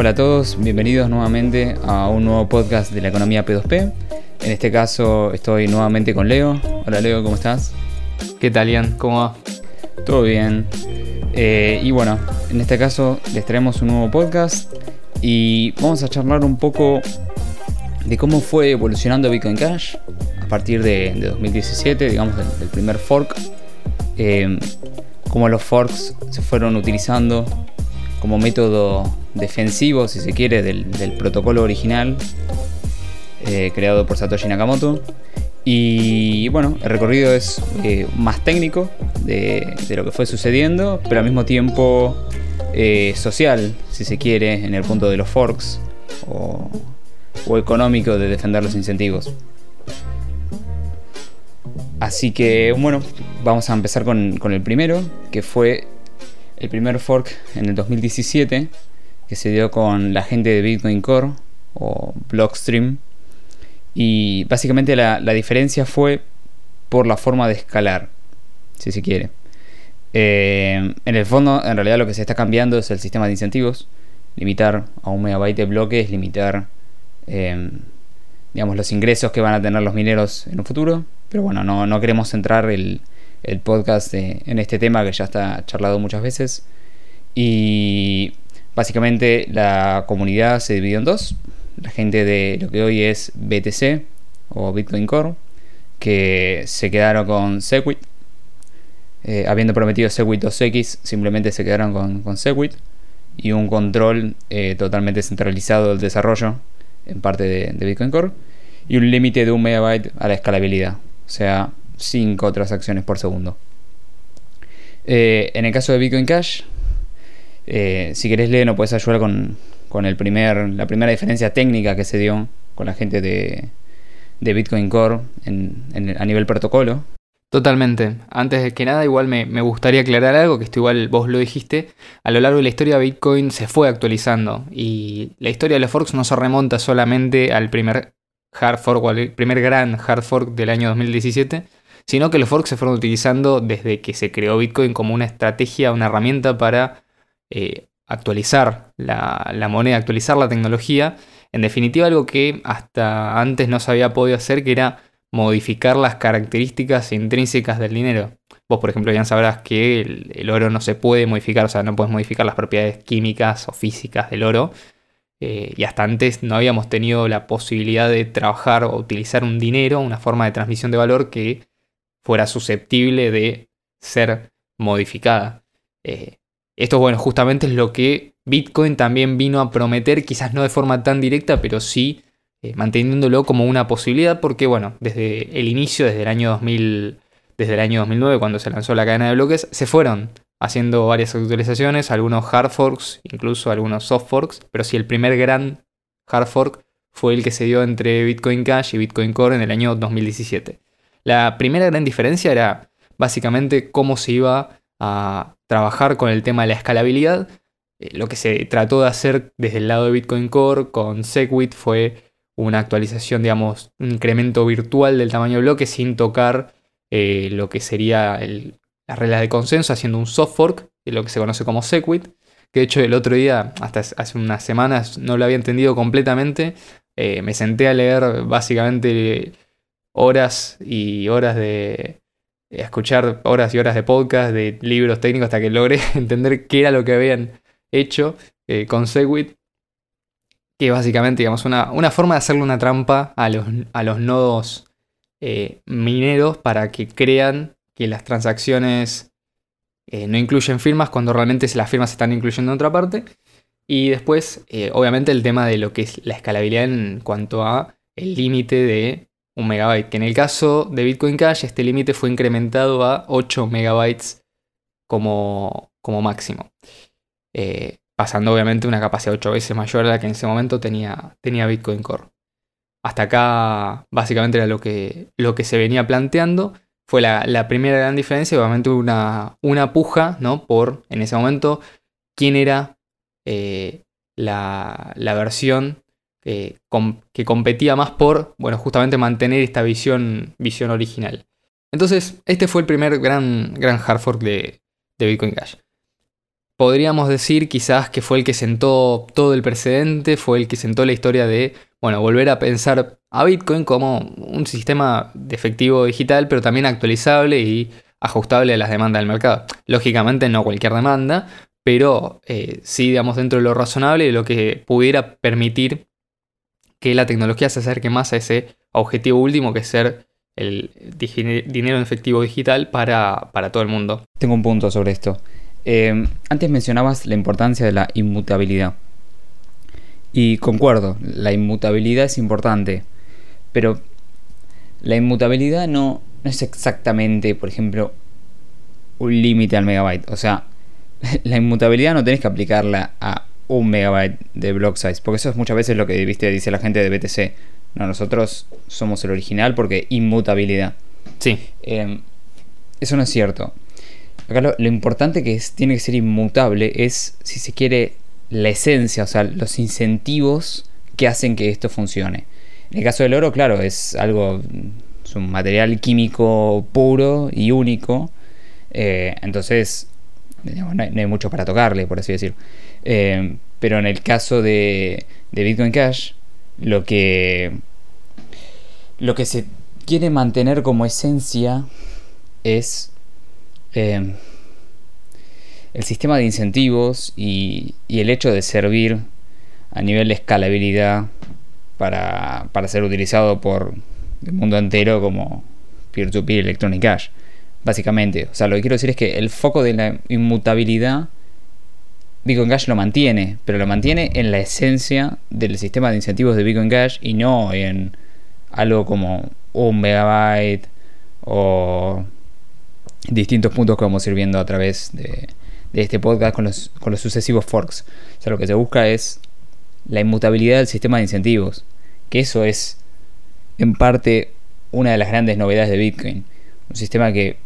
Hola a todos, bienvenidos nuevamente a un nuevo podcast de la economía P2P. En este caso estoy nuevamente con Leo. Hola Leo, ¿cómo estás? ¿Qué tal, Ian? ¿Cómo va? Todo bien. Eh, y bueno, en este caso les traemos un nuevo podcast y vamos a charlar un poco de cómo fue evolucionando Bitcoin Cash a partir de, 2017, digamos, del, primer fork. Eh, cómo los forks se fueron utilizando como método defensivo, si se quiere, del, protocolo original eh, creado por Satoshi Nakamoto. Y bueno, el recorrido es eh, más técnico de, lo que fue sucediendo, pero al mismo tiempo eh, social, si se quiere, en el punto de los forks o, económico de defender los incentivos. Así que bueno, vamos a empezar con, con el primero, que fue el primer fork en el 2017 que se dio con la gente de Bitcoin Core o Blockstream. Y básicamente la, diferencia fue por la forma de escalar, si se quiere. Eh, en el fondo, en realidad lo que se está cambiando es el sistema de incentivos. Limitar a un megabyte de bloque es limitar eh, digamos, los ingresos que van a tener los mineros en un futuro. Pero bueno, no, no queremos centrar el, el podcast en este tema que ya está charlado muchas veces. Y básicamente la comunidad se dividió en dos. La gente de lo que hoy es BTC o Bitcoin Core, que se quedaron con Segwit. Eh, habiendo prometido Segwit 2X, simplemente se quedaron con, Segwit. Y un control eh, totalmente centralizado del desarrollo en parte de, de Bitcoin Core. Y un límite de un megabyte a la escalabilidad. O sea, 5 transacciones por segundo. Eh, en el caso de Bitcoin Cash, eh, si querés leer, no puedes ayudar con, el primer, la primera diferencia técnica que se dio con la gente de, Bitcoin Core a nivel protocolo. Totalmente. Antes de que nada, igual me, me, gustaría aclarar algo, que esto igual vos lo dijiste. A lo largo de la historia Bitcoin se fue actualizando y la historia de los forks no se remonta solamente al primer hard fork o al primer gran hard fork del año 2017, sino que los forks se fueron utilizando desde que se creó Bitcoin como una estrategia, una herramienta para eh, actualizar la, moneda, actualizar la tecnología. En definitiva, algo que hasta antes no se había podido hacer, que era modificar las características intrínsecas del dinero. Vos, por ejemplo, ya sabrás que el, oro no se puede modificar, o sea, no puedes modificar las propiedades químicas o físicas del oro. Eh, y hasta antes no habíamos tenido la posibilidad de trabajar o utilizar un dinero, una forma de transmisión de valor que fuera susceptible de ser modificada. Eh, esto, bueno, justamente es lo que Bitcoin también vino a prometer, quizás no de forma tan directa, pero sí eh, manteniéndolo como una posibilidad, porque, bueno, desde el inicio, desde el año 2000, desde el año 2009, cuando se lanzó la cadena de bloques, se fueron haciendo varias actualizaciones, algunos hard forks, incluso algunos soft forks, pero sí el primer gran hard fork fue el que se dio entre Bitcoin Cash y Bitcoin Core en el año 2017. La primera gran diferencia era básicamente cómo se iba a trabajar con el tema de la escalabilidad. Eh, lo que se trató de hacer desde el lado de Bitcoin Core con Segwit fue una actualización, digamos, un incremento virtual del tamaño de bloque sin tocar eh, lo que sería la regla de consenso, haciendo un soft fork de lo que se conoce como Segwit. Que de hecho el otro día, hasta hace unas semanas, no lo había entendido completamente. Eh, me senté a leer básicamente horas y horas de escuchar horas y horas de podcast, de libros técnicos, hasta que logré entender qué era lo que habían hecho eh, con Segwit. Que básicamente, digamos, una, una, forma de hacerle una trampa a los, a los nodos eh, mineros para que crean que las transacciones eh, no incluyen firmas cuando realmente las firmas se están incluyendo en otra parte. Y después, obviamente, el tema de lo que es la escalabilidad en cuanto a el límite de un megabyte, que en el caso de Bitcoin Cash este límite fue incrementado a 8 megabytes como, como máximo. Eh, pasando obviamente una capacidad 8 veces mayor a la que en ese momento tenía, tenía Bitcoin Core. Hasta acá básicamente era lo que, lo que se venía planteando. Fue la, primera gran diferencia, obviamente una, una puja, ¿no? Por, en ese momento, quién era eh, la, la versión que competía más por, bueno, justamente mantener esta visión, visión original. Entonces, este fue el primer gran, gran hard fork de, Bitcoin Cash. podríamos decir quizás que fue el que sentó todo el precedente, fue el que sentó la historia de, bueno, volver a pensar a Bitcoin como un sistema de efectivo digital, pero también actualizable y ajustable a las demandas del mercado. Lógicamente no cualquier demanda, pero eh, sí, digamos, dentro de lo razonable lo que pudiera permitir que la tecnología se acerque más a ese objetivo último que es ser el dinero en efectivo digital para, todo el mundo. Tengo un punto sobre esto. Eh, antes mencionabas la importancia de la inmutabilidad. Y concuerdo, la inmutabilidad es importante, pero la inmutabilidad no, no es exactamente, por ejemplo, un límite al megabyte. O sea, la inmutabilidad no tenés que aplicarla a un megabyte de block size, porque eso es muchas veces lo que ¿viste? dice la gente de BTC. No, nosotros somos el original porque inmutabilidad. Sí. Em, eso no es cierto. Acá lo, importante que es, tiene que ser inmutable es, si se quiere, la esencia, o sea, los incentivos que hacen que esto funcione. En el caso del oro, claro, es algo, es un material químico puro y único. Eh, entonces, no, hay, mucho para tocarle, por así decir. Eh, pero en el caso de, Bitcoin Cash, lo que, lo que se quiere mantener como esencia es eh, el sistema de incentivos y, el hecho de servir a nivel de escalabilidad para, para ser utilizado por el mundo entero como peer-to-peer Electronic Cash. Básicamente, o sea, lo que quiero decir es que el foco de la inmutabilidad Bitcoin Cash lo mantiene, pero lo mantiene en la esencia del sistema de incentivos de Bitcoin Cash y no en algo como un megabyte o distintos puntos que vamos a ir viendo a través de, este podcast con los, con los sucesivos forks. O sea, lo que se busca es la inmutabilidad del sistema de incentivos, que eso es en parte una de las grandes novedades de Bitcoin. Un sistema que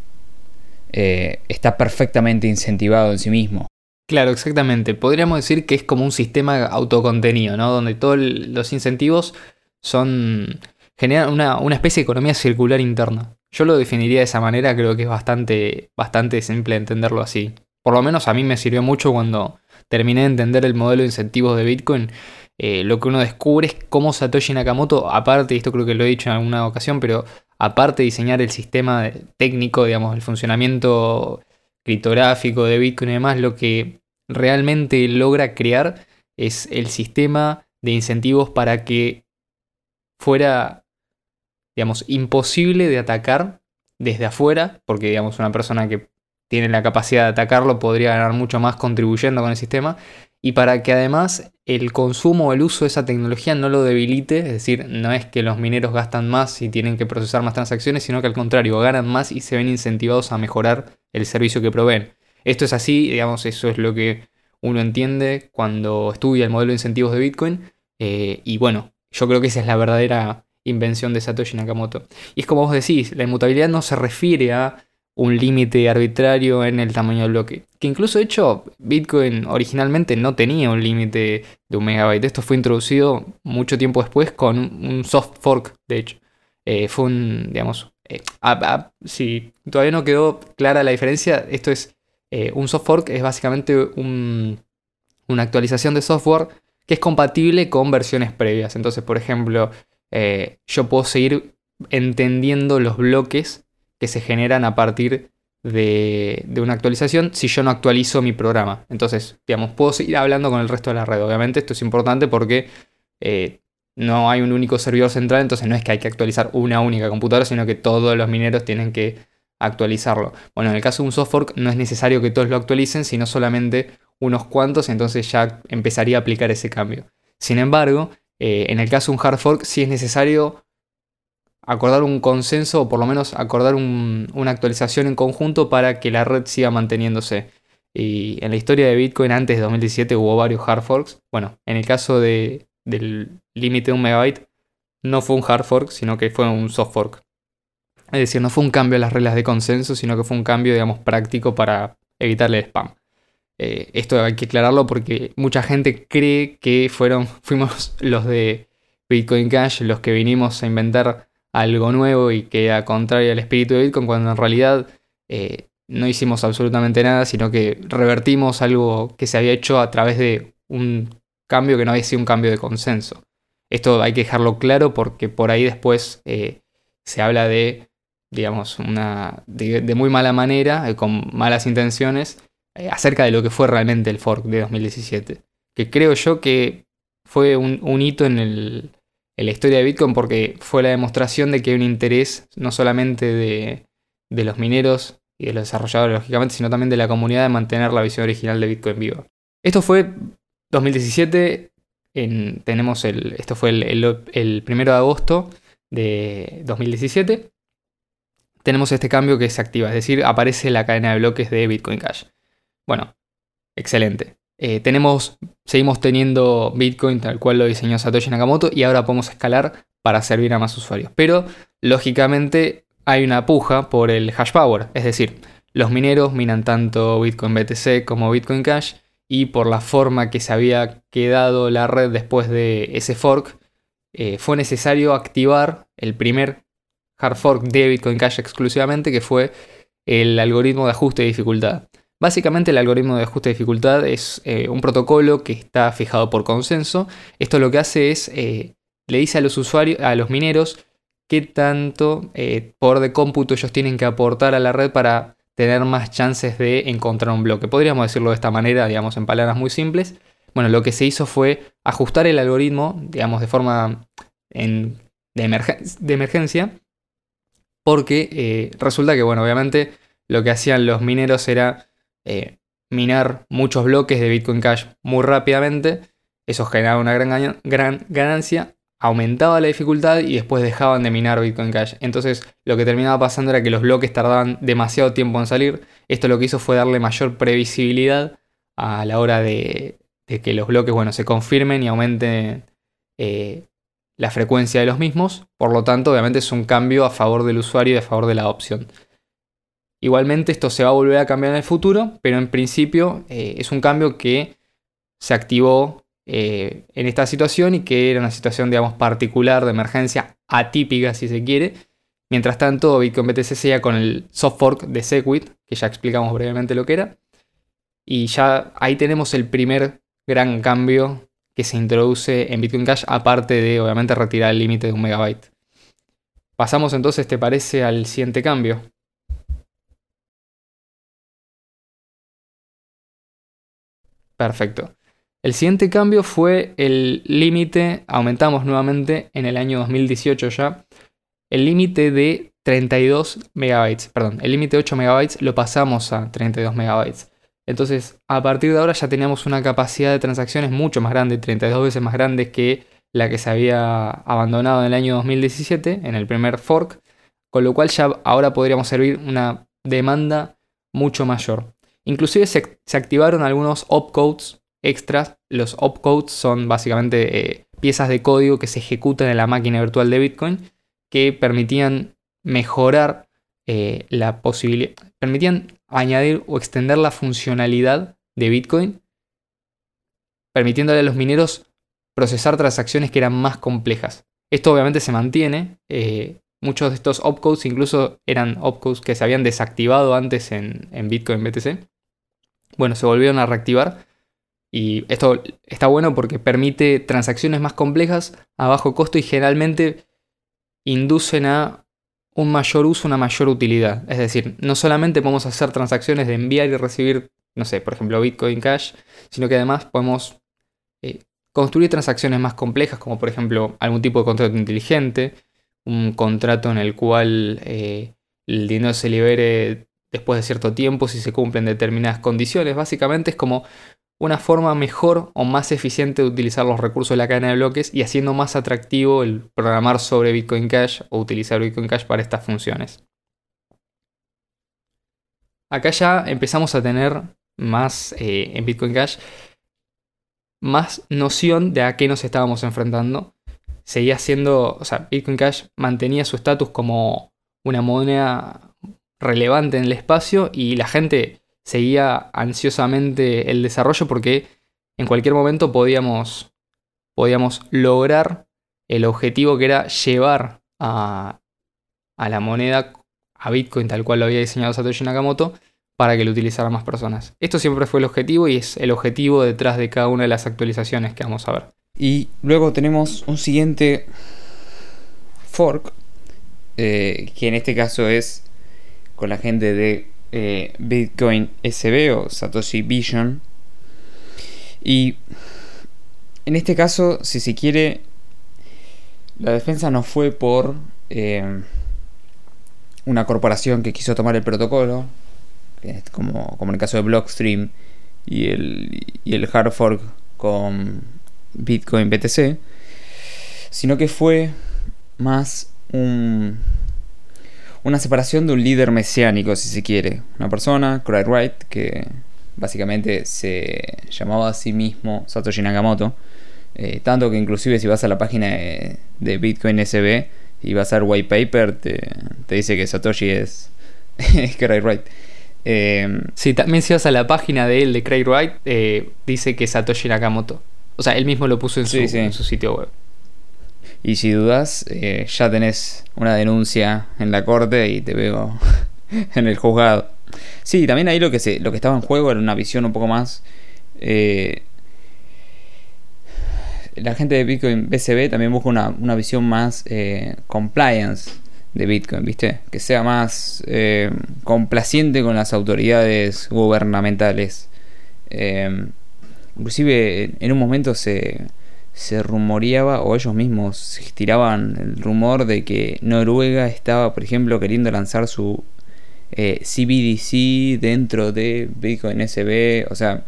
eh, está perfectamente incentivado en sí mismo. Claro, exactamente. Podríamos decir que es como un sistema autocontenido, ¿no? Donde todos los incentivos son. generan una, especie de economía circular interna. Yo lo definiría de esa manera, creo que es bastante, bastante simple entenderlo así. Por lo menos a mí me sirvió mucho cuando terminé de entender el modelo de incentivos de Bitcoin. Eh, lo que uno descubre es cómo Satoshi Nakamoto, aparte, esto creo que lo he dicho en alguna ocasión, pero aparte de diseñar el sistema técnico, digamos, el funcionamiento criptográfico de Bitcoin y demás, lo que realmente logra crear es el sistema de incentivos para que fuera, digamos, imposible de atacar desde afuera, porque, digamos, una persona que tiene la capacidad de atacarlo podría ganar mucho más contribuyendo con el sistema, y para que además el consumo o el uso de esa tecnología no lo debilite, es decir, no es que los mineros gastan más y tienen que procesar más transacciones, sino que al contrario, ganan más y se ven incentivados a mejorar el servicio que proveen. Esto es así, digamos, eso es lo que uno entiende cuando estudia el modelo de incentivos de Bitcoin. Eh, y bueno, yo creo que esa es la verdadera invención de Satoshi Nakamoto. Y es como vos decís, la inmutabilidad no se refiere a un límite arbitrario en el tamaño del bloque. Que incluso, de hecho, Bitcoin originalmente no tenía un límite de un megabyte. Esto fue introducido mucho tiempo después con un soft fork, de hecho. Eh, fue un, digamos, eh, si todavía no quedó clara la diferencia, esto es eh, un soft fork es básicamente una actualización de software que es compatible con versiones previas. Entonces, por ejemplo, eh, yo puedo seguir entendiendo los bloques que se generan a partir de, una actualización si yo no actualizo mi programa. Entonces, digamos, puedo seguir hablando con el resto de la red. Obviamente esto es importante porque eh, no hay un único servidor central, entonces no es que hay que actualizar una única computadora, sino que todos los mineros tienen que actualizarlo. Bueno, en el caso de un soft fork no es necesario que todos lo actualicen, sino solamente unos cuantos, entonces ya empezaría a aplicar ese cambio. Sin embargo, eh, en el caso de un hard fork sí es necesario acordar un consenso o por lo menos acordar una actualización en conjunto para que la red siga manteniéndose. Y en la historia de Bitcoin antes de 2017 hubo varios hard forks. Bueno, en el caso del límite de un megabyte no fue un hard fork, sino que fue un soft fork. Es decir, no fue un cambio a las reglas de consenso, sino que fue un cambio, digamos, práctico para evitarle el spam. Eh, esto hay que aclararlo porque mucha gente cree que fuimos los de Bitcoin Cash los que vinimos a inventar algo nuevo y que a contrario al espíritu de Bitcoin, cuando en realidad eh, no hicimos absolutamente nada, sino que revertimos algo que se había hecho a través de un cambio que no había sido un cambio de consenso. Esto hay que dejarlo claro porque por ahí después eh, se habla de, digamos, una, de, muy mala manera, eh, con malas intenciones, eh, acerca de lo que fue realmente el fork de 2017. Que creo yo que fue un, hito en, en, la historia de Bitcoin porque fue la demostración de que hay un interés no solamente de, de los mineros y de los desarrolladores, lógicamente, sino también de la comunidad de mantener la visión original de Bitcoin viva. Esto fue 2017, en, tenemos el, esto fue el, el, primero de agosto de 2017. Tenemos este cambio que se activa, es decir, aparece la cadena de bloques de Bitcoin Cash. Bueno, excelente. Eh, tenemos, seguimos teniendo Bitcoin tal cual lo diseñó Satoshi Nakamoto y ahora podemos escalar para servir a más usuarios. Pero, lógicamente, hay una puja por el hash power, es decir, los mineros minan tanto Bitcoin BTC como Bitcoin Cash y por la forma que se había quedado la red después de ese fork, eh, fue necesario activar el primer hard fork de Bitcoin Cash exclusivamente, que fue el algoritmo de ajuste de dificultad. Básicamente el algoritmo de ajuste de dificultad es eh, un protocolo que está fijado por consenso. Esto lo que hace es, eh, le dice a los usuarios, a los mineros, qué tanto eh, por de cómputo ellos tienen que aportar a la red para tener más chances de encontrar un bloque. Podríamos decirlo de esta manera, digamos, en palabras muy simples. Bueno, lo que se hizo fue ajustar el algoritmo, digamos, de forma de, emergencia, porque eh, resulta que, bueno, obviamente lo que hacían los mineros era eh, minar muchos bloques de Bitcoin Cash muy rápidamente, eso generaba una gran, gran ganancia, aumentaba la dificultad y después dejaban de minar Bitcoin Cash. Entonces lo que terminaba pasando era que los bloques tardaban demasiado tiempo en salir. Esto lo que hizo fue darle mayor previsibilidad a la hora de, que los bloques bueno, se confirmen y aumenten eh, la frecuencia de los mismos. Por lo tanto, obviamente es un cambio a favor del usuario y a favor de la adopción. Igualmente esto se va a volver a cambiar en el futuro, pero en principio eh, es un cambio que se activó eh, en esta situación y que era una situación, digamos, particular de emergencia, atípica si se quiere. Mientras tanto, Bitcoin BTC seguía con el soft fork de Segwit, que ya explicamos brevemente lo que era. Y ya ahí tenemos el primer gran cambio que se introduce en Bitcoin Cash, aparte de obviamente retirar el límite de un megabyte. Pasamos entonces, ¿te parece al siguiente cambio? Perfecto. El siguiente cambio fue el límite, aumentamos nuevamente en el año 2018 ya, el límite de 32 megabytes, perdón, el límite de 8 megabytes lo pasamos a 32 megabytes. Entonces, a partir de ahora ya teníamos una capacidad de transacciones mucho más grande, 32 veces más grande que la que se había abandonado en el año 2017, en el primer fork, con lo cual ya ahora podríamos servir una demanda mucho mayor. Inclusive se, activaron algunos opcodes extras. Los opcodes son básicamente eh, piezas de código que se ejecutan en la máquina virtual de Bitcoin que permitían mejorar eh, la posibilidad, permitían añadir o extender la funcionalidad de Bitcoin, permitiéndole a los mineros procesar transacciones que eran más complejas. Esto obviamente se mantiene. Eh, muchos de estos opcodes incluso eran opcodes que se habían desactivado antes en, en Bitcoin BTC. Bueno, se volvieron a reactivar y esto está bueno porque permite transacciones más complejas a bajo costo y generalmente inducen a un mayor uso, una mayor utilidad. Es decir, no solamente podemos hacer transacciones de enviar y recibir, no sé, por ejemplo, Bitcoin Cash, sino que además podemos eh, construir transacciones más complejas, como por ejemplo algún tipo de contrato inteligente, un contrato en el cual eh, el dinero se libere después de cierto tiempo si se cumplen determinadas condiciones. Básicamente es como una forma mejor o más eficiente de utilizar los recursos de la cadena de bloques y haciendo más atractivo el programar sobre Bitcoin Cash o utilizar Bitcoin Cash para estas funciones. Acá ya empezamos a tener más eh, en Bitcoin Cash, más noción de a qué nos estábamos enfrentando. Seguía siendo, o sea, Bitcoin Cash mantenía su estatus como una moneda relevante en el espacio y la gente seguía ansiosamente el desarrollo porque en cualquier momento podíamos, podíamos lograr el objetivo que era llevar a, a la moneda, a Bitcoin tal cual lo había diseñado Satoshi Nakamoto, para que lo utilizaran más personas. Esto siempre fue el objetivo y es el objetivo detrás de cada una de las actualizaciones que vamos a ver. Y luego tenemos un siguiente fork, eh, que en este caso es con la gente de eh, Bitcoin SB o Satoshi Vision. Y en este caso, si se quiere, la defensa no fue por eh, una corporación que quiso tomar el protocolo, como, como en el caso de Blockstream y el, y el hard fork con Bitcoin BTC, sino que fue más un, una separación de un líder mesiánico, si se quiere. Una persona, Craig Wright, que básicamente se llamaba a sí mismo Satoshi Nakamoto. Eh, tanto que inclusive si vas a la página de, Bitcoin SB y vas a ver white paper, te, dice que Satoshi es, Craig Wright. Eh, sí, también si vas a la página de él, de Craig Wright, eh, dice que Satoshi Nakamoto. O sea, él mismo lo puso en, su, en su sitio web. Y si dudas, eh, ya tenés una denuncia en la corte y te veo en el juzgado. Sí, también ahí lo que, se, lo que estaba en juego era una visión un poco más... Eh, la gente de Bitcoin BCB también busca una, visión más eh, compliance de Bitcoin, ¿viste? Que sea más complaciente con las autoridades gubernamentales. inclusive en un momento se se rumoreaba, o ellos mismos tiraban el rumor de que Noruega estaba, por ejemplo, queriendo lanzar su eh, CBDC dentro de Bitcoin SB. O sea,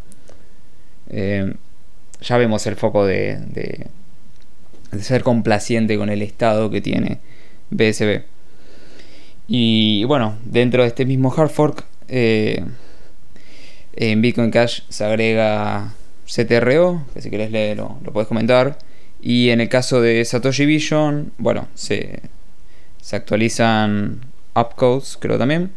eh, ya vemos el foco de, de, ser complaciente con el estado que tiene BSB. Y bueno, dentro de este mismo hard fork, eh, en Bitcoin Cash se agrega CTRO, que si querés leerlo, lo puedes comentar. Y en el caso de Satoshi Vision, bueno, se, se actualizan upcodes, creo también.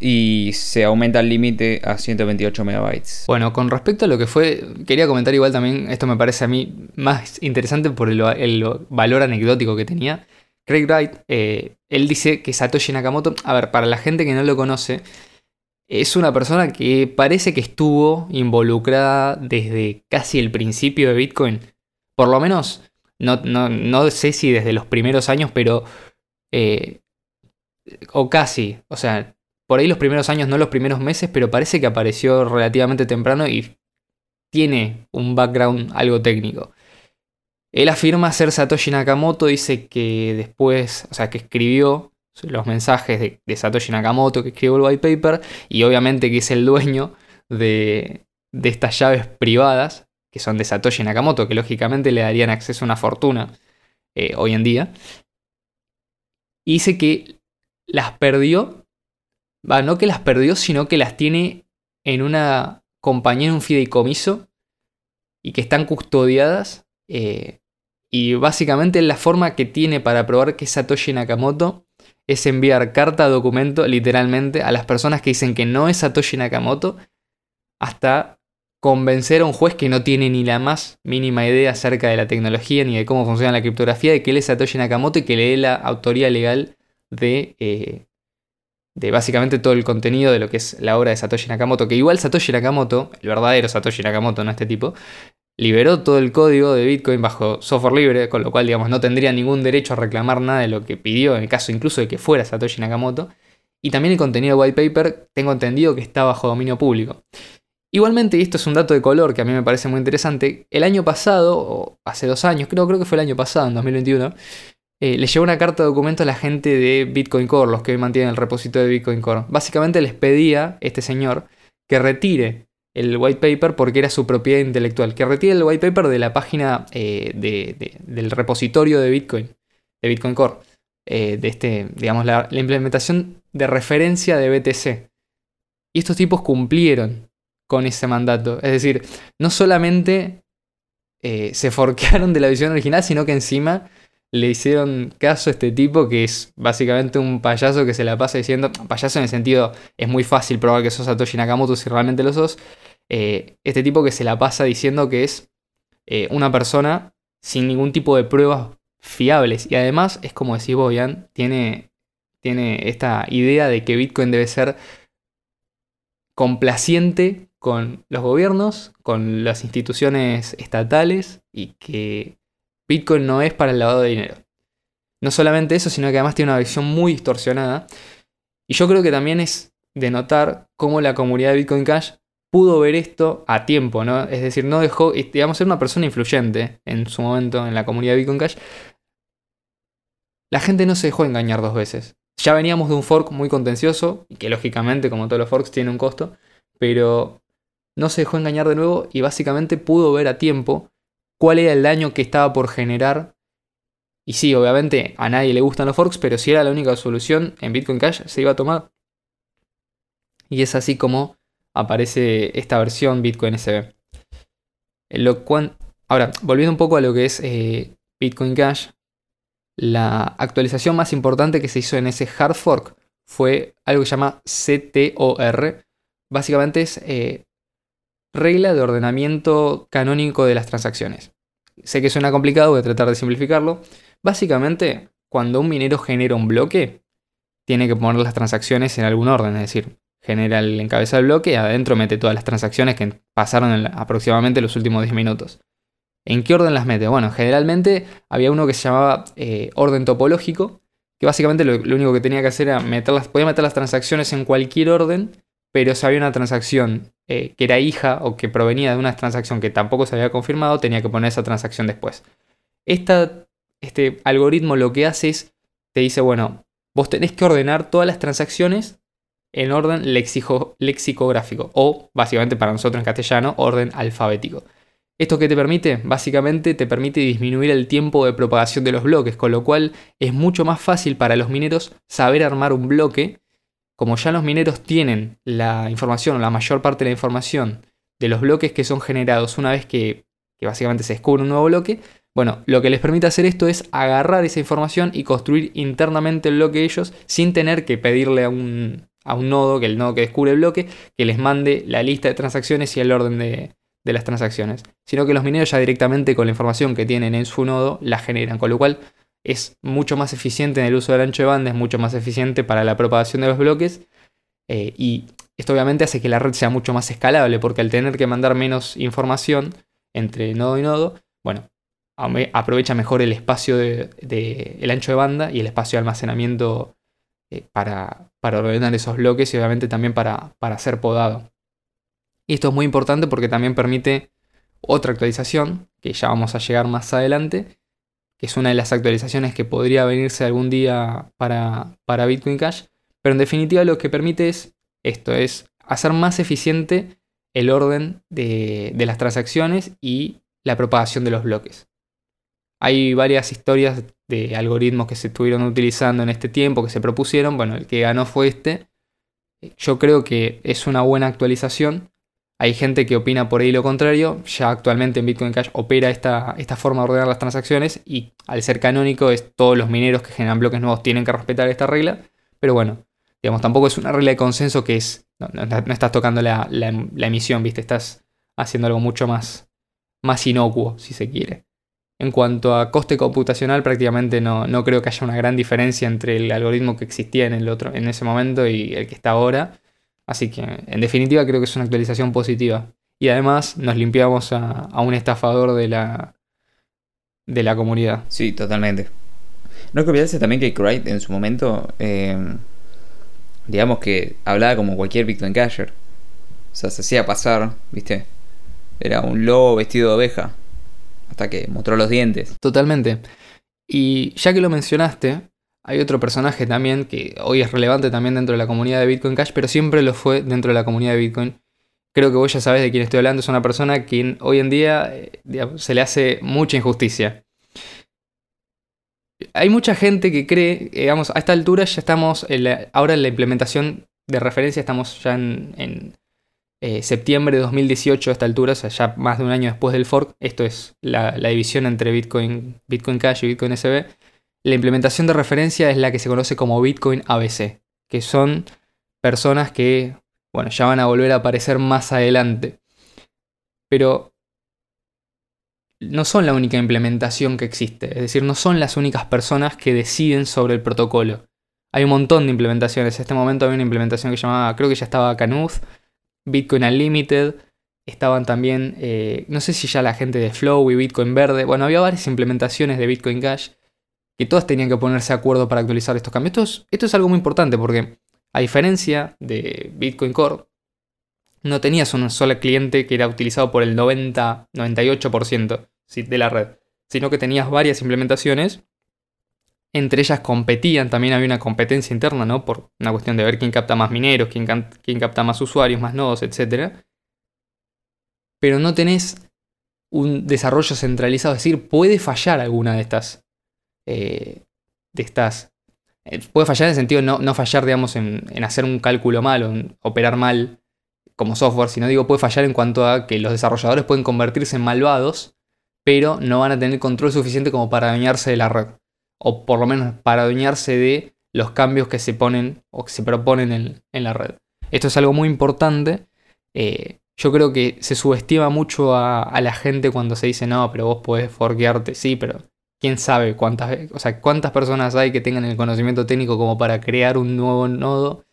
Y se aumenta el límite a 128 megabytes. Bueno, con respecto a lo que fue, quería comentar igual también, esto me parece a mí más interesante por el, valor anecdótico que tenía. Craig Wright, eh, él dice que Satoshi Nakamoto, a ver, para la gente que no lo conoce, es una persona que parece que estuvo involucrada desde casi el principio de Bitcoin. Por lo menos, no, sé si desde los primeros años, pero... Eh, o casi. O sea, por ahí los primeros años, no los primeros meses, pero parece que apareció relativamente temprano y tiene un background algo técnico. Él afirma ser Satoshi Nakamoto, dice que después, o sea, que escribió los mensajes de, Satoshi Nakamoto que escribió el white paper y obviamente que es el dueño de, estas llaves privadas que son de Satoshi Nakamoto, que lógicamente le darían acceso a una fortuna eh, hoy en día. Y dice que las perdió, va, no que las perdió, sino que las tiene en una compañía, en un fideicomiso, y que están custodiadas. Eh, y básicamente la forma que tiene para probar que es Satoshi Nakamoto es enviar carta documento literalmente a las personas que dicen que no es Satoshi Nakamoto hasta convencer a un juez que no tiene ni la más mínima idea acerca de la tecnología ni de cómo funciona la criptografía, de que él es Satoshi Nakamoto y que le dé la autoría legal de, eh, de básicamente todo el contenido de lo que es la obra de Satoshi Nakamoto. Que igual Satoshi Nakamoto, el verdadero Satoshi Nakamoto, no este tipo, liberó todo el código de Bitcoin bajo software libre, con lo cual, digamos, no tendría ningún derecho a reclamar nada de lo que pidió, en el caso incluso de que fuera Satoshi Nakamoto. Y también el contenido de white paper, tengo entendido que está bajo dominio público. Igualmente, y esto es un dato de color que a mí me parece muy interesante, el año pasado, o hace dos años, creo, creo que fue el año pasado, en 2021, eh, le llegó una carta de documento a la gente de Bitcoin Core, los que hoy mantienen el repositorio de Bitcoin Core. Básicamente les pedía, este señor, que retire el white paper porque era su propiedad intelectual. Que retire el white paper de la página eh, del repositorio de Bitcoin, de Bitcoin Core. Eh, de este, digamos, la, implementación de referencia de BTC. Y estos tipos cumplieron con ese mandato. Es decir, no solamente eh, se forquearon de la visión original, sino que encima le hicieron caso a este tipo que es básicamente un payaso que se la pasa diciendo, payaso en el sentido, es muy fácil probar que sos Satoshi Nakamoto si realmente lo sos, eh, este tipo que se la pasa diciendo que es eh, una persona sin ningún tipo de pruebas fiables. Y además es como decís Boyan, tiene, tiene esta idea de que Bitcoin debe ser complaciente con los gobiernos, con las instituciones estatales y que Bitcoin no es para el lavado de dinero. No solamente eso, sino que además tiene una visión muy distorsionada. Y yo creo que también es de notar cómo la comunidad de Bitcoin Cash pudo ver esto a tiempo, ¿no? Es decir, no dejó, digamos, ser una persona influyente en su momento en la comunidad de Bitcoin Cash. La gente no se dejó engañar dos veces. Ya veníamos de un fork muy contencioso, y que lógicamente, como todos los forks, tiene un costo, pero no se dejó engañar de nuevo y básicamente pudo ver a tiempo cuál era el daño que estaba por generar. Y sí, obviamente a nadie le gustan los forks, pero si era la única solución en Bitcoin Cash, se iba a tomar. Y es así como aparece esta versión Bitcoin SB. Ahora, volviendo un poco a lo que es eh, Bitcoin Cash, la actualización más importante que se hizo en ese hard fork fue algo que se llama CTOR. Básicamente es eh, regla de ordenamiento canónico de las transacciones. Sé que suena complicado, voy a tratar de simplificarlo. Básicamente, cuando un minero genera un bloque, tiene que poner las transacciones en algún orden, es decir, genera el encabezado del bloque y adentro mete todas las transacciones que pasaron en aproximadamente los últimos 10 minutos. ¿En qué orden las mete? Bueno, generalmente había uno que se llamaba eh, orden topológico, que básicamente lo, único que tenía que hacer era meter podía meter las transacciones en cualquier orden, pero si había una transacción eh, que era hija o que provenía de una transacción que tampoco se había confirmado, tenía que poner esa transacción después. este algoritmo lo que hace es, te dice, bueno, vos tenés que ordenar todas las transacciones en orden lexicográfico o básicamente para nosotros en castellano, orden alfabético. ¿Esto qué te permite? Básicamente te permite disminuir el tiempo de propagación de los bloques, con lo cual es mucho más fácil para los mineros saber armar un bloque. Como ya los mineros tienen la información o la mayor parte de la información de los bloques que son generados una vez que, básicamente se descubre un nuevo bloque, bueno, lo que les permite hacer esto es agarrar esa información y construir internamente el bloque ellos sin tener que pedirle a un, a un nodo, que el nodo que descubre el bloque, que les mande la lista de transacciones y el orden de, las transacciones, sino que los mineros ya directamente con la información que tienen en su nodo la generan, con lo cual es mucho más eficiente en el uso del ancho de banda, es mucho más eficiente para la propagación de los bloques eh, y esto obviamente hace que la red sea mucho más escalable porque al tener que mandar menos información entre nodo y nodo, bueno, aprovecha mejor el espacio de, el ancho de banda y el espacio de almacenamiento eh, para, para, ordenar esos bloques y obviamente también para, para ser podado. Y esto es muy importante porque también permite otra actualización, que ya vamos a llegar más adelante, es una de las actualizaciones que podría venirse algún día para, para Bitcoin Cash, pero en definitiva lo que permite es esto, es hacer más eficiente el orden de, de las transacciones y la propagación de los bloques. Hay varias historias de algoritmos que se estuvieron utilizando en este tiempo, que se propusieron. Bueno, el que ganó fue este. Yo creo que es una buena actualización. Hay gente que opina por ahí lo contrario. Ya actualmente en Bitcoin Cash opera esta, esta forma de ordenar las transacciones y al ser canónico es todos los mineros que generan bloques nuevos tienen que respetar esta regla. Pero bueno, digamos, tampoco es una regla de consenso que es... No, estás tocando la, emisión, ¿viste? Estás haciendo algo mucho más, más inocuo, si se quiere. En cuanto a coste computacional, prácticamente no, no, creo que haya una gran diferencia entre el algoritmo que existía en, el otro, en ese momento y el que está ahora. Así que, en definitiva, creo que es una actualización positiva. Y además nos limpiamos a, un estafador de la, de la comunidad. Sí, totalmente. No hay que olvidarse también que Cright en su momento, eh, digamos que hablaba como cualquier Bitcoin Casher. O sea, se hacía pasar, ¿viste? Era un lobo vestido de oveja hasta que mostró los dientes. Totalmente. Y ya que lo mencionaste, hay otro personaje también que hoy es relevante también dentro de la comunidad de Bitcoin Cash, pero siempre lo fue dentro de la comunidad de Bitcoin. Creo que vos ya sabés de quién estoy hablando, es una persona que hoy en día eh, se le hace mucha injusticia. Hay mucha gente que cree, digamos, a esta altura ya estamos, ahora en la implementación de referencia estamos ya en eh, septiembre de 2018 a esta altura, o sea, ya más de un año después del fork, esto es la, división entre Bitcoin, Bitcoin Cash y Bitcoin SB, la implementación de referencia es la que se conoce como Bitcoin ABC, que son personas que, bueno, ya van a volver a aparecer más adelante. Pero no son la única implementación que existe, es decir, no son las únicas personas que deciden sobre el protocolo. Hay un montón de implementaciones. En este momento hay una implementación que llamaba, creo que ya estaba Canuth, Bitcoin Unlimited, estaban también, eh, no sé si ya la gente de Flow y Bitcoin Verde, bueno, había varias implementaciones de Bitcoin Cash que todas tenían que ponerse de acuerdo para actualizar estos cambios. Esto es, algo muy importante porque a diferencia de Bitcoin Core, no tenías un solo cliente que era utilizado por el 90-98% de la red, sino que tenías varias implementaciones. Entre ellas competían, también había una competencia interna, ¿no? Por una cuestión de ver quién capta más mineros, quién, quién capta más usuarios, más nodos, etc. Pero no tenés un desarrollo centralizado, es decir, puede fallar alguna de estas, eh, de estas eh, puede fallar en el sentido no, no fallar, digamos, en, en, hacer un cálculo mal o en operar mal como software, sino digo, puede fallar en cuanto a que los desarrolladores pueden convertirse en malvados, pero no van a tener control suficiente como para adueñarse de la red. O por lo menos para adueñarse de los cambios que se ponen o que se proponen en, en la red. Esto es algo muy importante. Eh, yo creo que se subestima mucho a, a, la gente cuando se dice, no, pero vos podés forquearte. Sí, pero quién sabe cuántas, o sea, cuántas personas hay que tengan el conocimiento técnico como para crear un nuevo nodo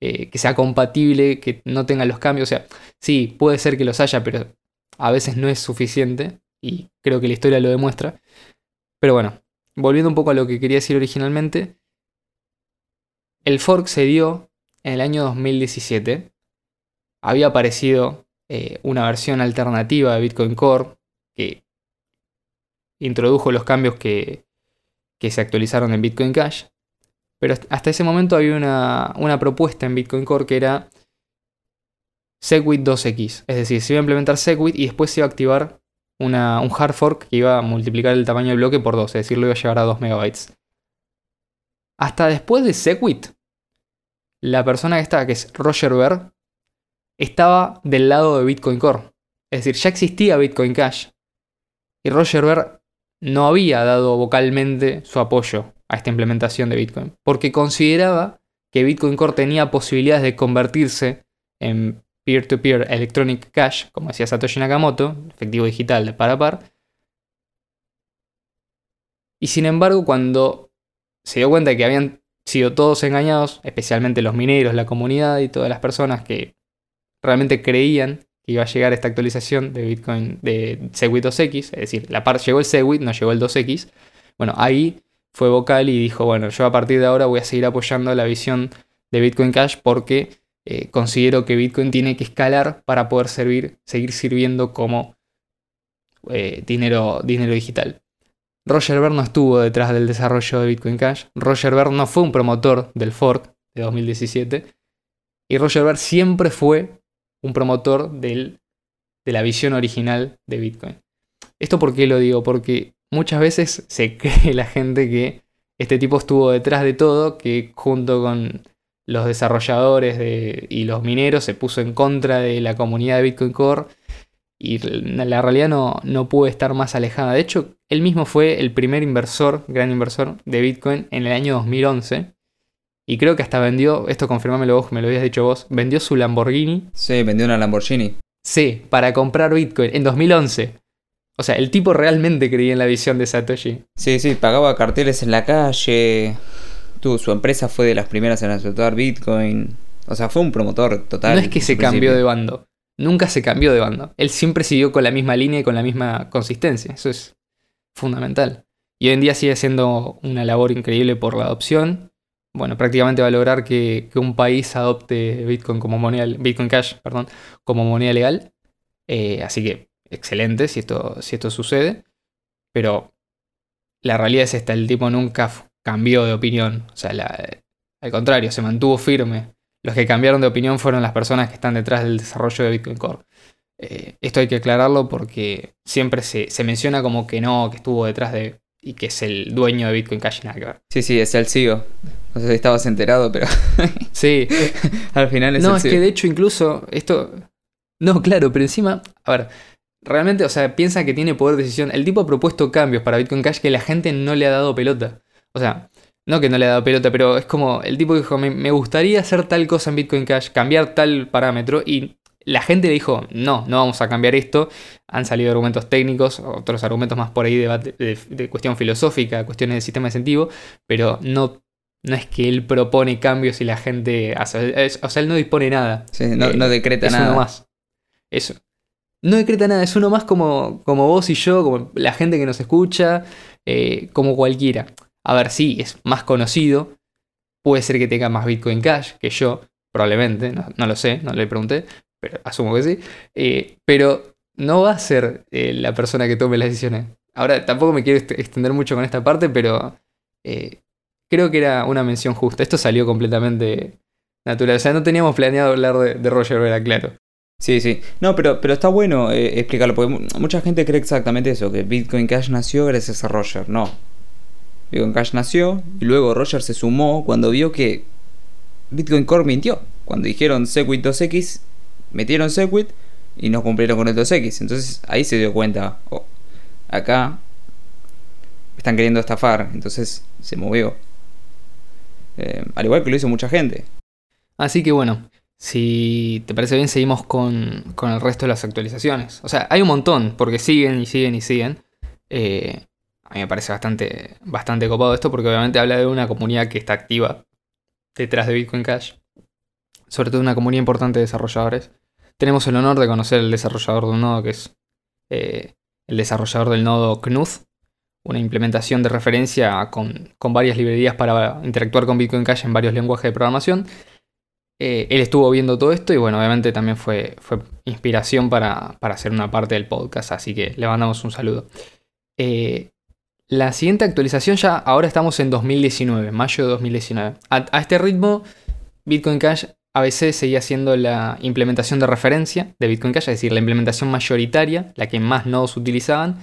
eh, que sea compatible, que no tenga los cambios. O sea, sí, puede ser que los haya, pero a veces no es suficiente y creo que la historia lo demuestra. Pero bueno, volviendo un poco a lo que quería decir originalmente, el fork se dio en el año 2017. Había aparecido eh, una versión alternativa de Bitcoin Core que introdujo los cambios que, se actualizaron en Bitcoin Cash. Pero hasta ese momento había una, propuesta en Bitcoin Core que era Segwit 2x. Es decir, se iba a implementar Segwit y después se iba a activar una, un hard fork que iba a multiplicar el tamaño del bloque por 2. Es decir, lo iba a llevar a 2 megabytes. Hasta después de Segwit, la persona que estaba, que es Roger Ver, estaba del lado de Bitcoin Core. Es decir, ya existía Bitcoin Cash. Y Roger Ver no había dado vocalmente su apoyo a esta implementación de Bitcoin, porque consideraba que Bitcoin Core tenía posibilidades de convertirse en peer-to-peer electronic cash, como decía Satoshi Nakamoto, efectivo digital de par a par. Y sin embargo, cuando se dio cuenta de que habían sido todos engañados, especialmente los mineros, la comunidad y todas las personas que realmente creían iba a llegar esta actualización de Bitcoin de Segwit 2X, es decir, la par llegó el Segwit, no llegó el 2X. Bueno, ahí fue vocal y dijo, bueno, yo a partir de ahora voy a seguir apoyando la visión de Bitcoin Cash porque eh, considero que Bitcoin tiene que escalar para poder servir, seguir sirviendo como eh, dinero, dinero digital. Roger Ver no estuvo detrás del desarrollo de Bitcoin Cash. Roger Ver no fue un promotor del fork de 2017. Y Roger Ver siempre fue un promotor de la visión original de Bitcoin. ¿Esto por qué lo digo? Porque muchas veces se cree la gente que este tipo estuvo detrás de todo, que junto con los desarrolladores y los mineros se puso en contra de la comunidad de Bitcoin Core y la realidad no, no estar más alejada. De hecho, él mismo fue el primer inversor, gran inversor de Bitcoin en el año 2011 y creo que hasta vendió, esto confirmámelo vos, me lo habías dicho vos, vendió su Lamborghini. Sí, vendió una Lamborghini. Sí, para comprar Bitcoin en 2011. O sea, el tipo realmente creía en la visión de Satoshi. Sí, sí, pagaba carteles en la calle. su empresa fue de las primeras en aceptar Bitcoin. O sea, fue un promotor total. No es que se cambió de bando. Nunca se cambió de bando. Él siempre siguió con la misma línea y con la misma consistencia. Eso es fundamental. Y hoy en día sigue siendo una labor increíble por la adopción bueno, prácticamente va a lograr que, un país adopte Bitcoin como moneda, Bitcoin Cash, perdón, como moneda legal. Eh, así que excelente si esto, si esto sucede. Pero la realidad es esta, el tipo nunca cambió de opinión. O sea, al contrario, se mantuvo firme. Los que cambiaron de opinión fueron las personas que están detrás del desarrollo de Bitcoin Core. Eh, esto hay que aclararlo porque siempre se, se menciona como que no, que estuvo detrás de y que es el dueño de Bitcoin Cash nada Sí, sí, es el CEO. No sé si estabas enterado, pero. sí. Al final es no, el es que de hecho, incluso esto. No, claro, pero encima. A ver. Realmente, o sea, piensa que tiene poder de decisión. El tipo ha propuesto cambios para Bitcoin Cash que la gente no le ha dado pelota. O sea, no que no le ha dado pelota, pero es como el tipo dijo, me gustaría hacer tal cosa en Bitcoin Cash, cambiar tal parámetro y la gente dijo, no, no vamos a cambiar esto. Han salido argumentos técnicos, otros argumentos más por ahí de, de, cuestión filosófica, cuestiones de sistema de incentivo, pero no no es que él propone cambios y la gente hace. o sea, él no dispone nada. no, eh, decreta nada. Es uno más. Eso. No decreta nada, es uno más como, como vos y yo, como la gente que nos escucha, eh, como cualquiera. A ver, sí, es más conocido. Puede ser que tenga más Bitcoin Cash que yo, probablemente, no, lo sé, no le pregunté, pero asumo que sí. Eh, pero no va a ser la persona que tome las decisiones. Ahora, tampoco me quiero extender mucho con esta parte, pero creo que era una mención justa. Esto salió completamente natural. O sea, no teníamos planeado hablar de, Roger Vera, claro. Sí, sí. No, pero, pero está bueno eh, explicarlo, porque mucha gente cree exactamente eso, que Bitcoin Cash nació gracias a Roger. No. Bitcoin Cash nació y luego Roger se sumó cuando vio que Bitcoin Core mintió. Cuando dijeron Segwit 2X, metieron Segwit y no cumplieron con el 2X. Entonces ahí se dio cuenta, oh, acá están queriendo estafar, entonces se movió. Eh, al igual que lo hizo mucha gente. Así que bueno, si te parece bien, seguimos con, el resto de las actualizaciones. O sea, hay un montón, porque siguen y siguen y siguen. Eh, a mí me parece bastante, bastante copado esto, porque obviamente habla de una comunidad que está activa detrás de Bitcoin Cash. Sobre todo una comunidad importante de desarrolladores. Tenemos el honor de conocer el desarrollador de un nodo, que es eh, el desarrollador del nodo Knuth, una implementación de referencia con, varias librerías para interactuar con Bitcoin Cash en varios lenguajes de programación. Eh, él estuvo viendo todo esto y bueno, obviamente también fue, fue inspiración para, hacer una parte del podcast, así que le mandamos un saludo. Eh, la siguiente actualización ya, ahora estamos en 2019, mayo de 2019. A, a este ritmo, Bitcoin Cash a veces seguía siendo la implementación de referencia de Bitcoin Cash, es decir, la implementación mayoritaria, la que más nodos utilizaban.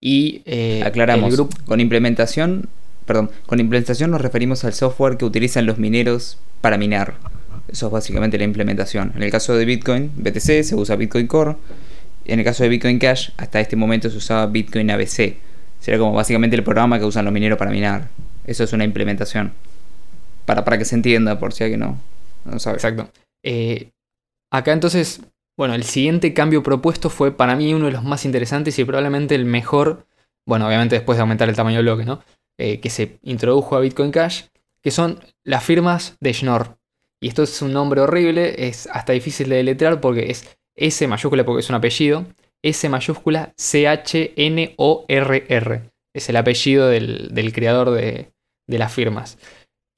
Y eh, aclaramos, con implementación, perdón, con implementación nos referimos al software que utilizan los mineros para minar. Eso es básicamente la implementación. En el caso de Bitcoin, BTC se usa Bitcoin Core. En el caso de Bitcoin Cash, hasta este momento se usaba Bitcoin ABC. Sería como básicamente el programa que usan los mineros para minar. Eso es una implementación. Para, para que se entienda, por si alguien no, no sabe. Exacto. Eh, acá entonces bueno, el siguiente cambio propuesto fue para mí uno de los más interesantes y probablemente el mejor, bueno, obviamente después de aumentar el tamaño del bloque, ¿no? Eh, que se introdujo a Bitcoin Cash, que son las firmas de Schnorr. Y esto es un nombre horrible, es hasta difícil de deletrear porque es S mayúscula porque es un apellido, S mayúscula C-H-N-O-R-R. Es el apellido del, creador de, de, las firmas.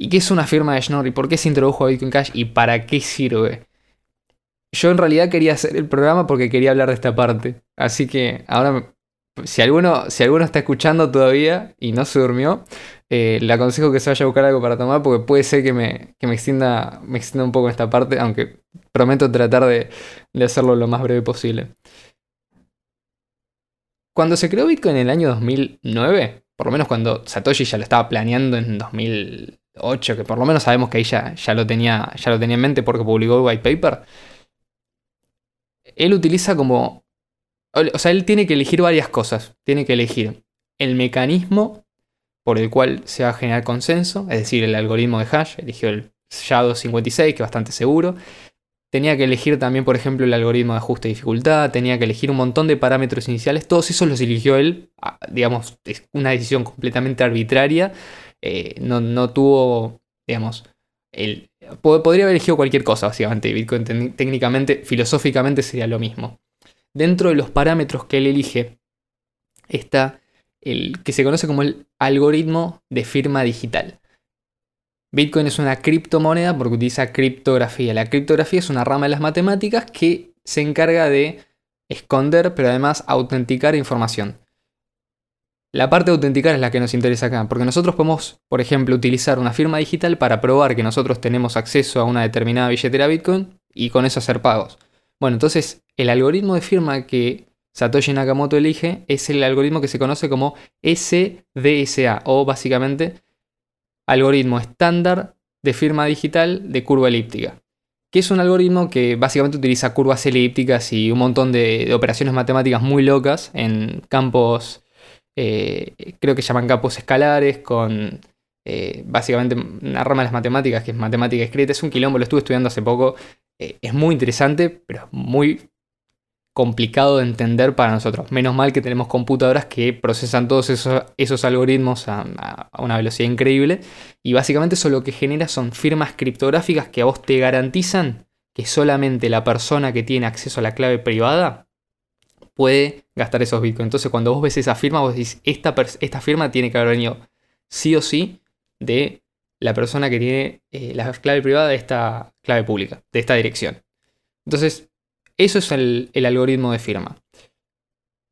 ¿Y qué es una firma de Schnorr? ¿Y por qué se introdujo a Bitcoin Cash? ¿Y para qué sirve? yo en realidad quería hacer el programa porque quería hablar de esta parte. Así que ahora, si alguno, si alguno está escuchando todavía y no se durmió, eh, le aconsejo que se vaya a buscar algo para tomar porque puede ser que me, que me, extienda, me extienda un poco esta parte, aunque prometo tratar de, de hacerlo lo más breve posible. Cuando se creó Bitcoin en el año 2009, por lo menos cuando Satoshi ya lo estaba planeando en 2008, que por lo menos sabemos que ahí ya, ya, lo, tenía, ya lo tenía en mente porque publicó el white paper, él utiliza como... O sea, él tiene que elegir varias cosas. Tiene que elegir el mecanismo por el cual se va a generar consenso, es decir, el algoritmo de hash, eligió el SHA-256, que es bastante seguro. Tenía que elegir también, por ejemplo, el algoritmo de ajuste de dificultad, tenía que elegir un montón de parámetros iniciales, todos esos los eligió él, digamos, es una decisión completamente arbitraria, eh, no, no, tuvo, digamos, el, podría haber elegido cualquier cosa, básicamente. Bitcoin técnicamente, filosóficamente sería lo mismo. Dentro de los parámetros que él elige está el que se conoce como el algoritmo de firma digital. Bitcoin es una criptomoneda porque utiliza criptografía. La criptografía es una rama de las matemáticas que se encarga de esconder, pero además autenticar información. La parte de autenticar es la que nos interesa acá, porque nosotros podemos, por ejemplo, utilizar una firma digital para probar que nosotros tenemos acceso a una determinada billetera Bitcoin y con eso hacer pagos. Bueno, entonces el algoritmo de firma que Satoshi Nakamoto elige es el algoritmo que se conoce como SDSA, o básicamente algoritmo estándar de firma digital de curva elíptica, que es un algoritmo que básicamente utiliza curvas elípticas y un montón de, de operaciones matemáticas muy locas en campos eh, creo que llaman campos escalares, con eh, básicamente una rama de las matemáticas, que es matemática escrita. Es un quilombo, lo estuve estudiando hace poco. Eh, es muy interesante, pero muy complicado de entender para nosotros. Menos mal que tenemos computadoras que procesan todos esos, esos algoritmos a, una velocidad increíble. Y básicamente eso lo que genera son firmas criptográficas que a vos te garantizan que solamente la persona que tiene acceso a la clave privada puede gastar esos bitcoins. Entonces cuando vos ves esa firma, vos decís, esta, esta firma tiene que haber venido sí o sí de la persona que tiene eh, la clave privada de esta clave pública, de esta dirección. Entonces, eso es el, algoritmo de firma.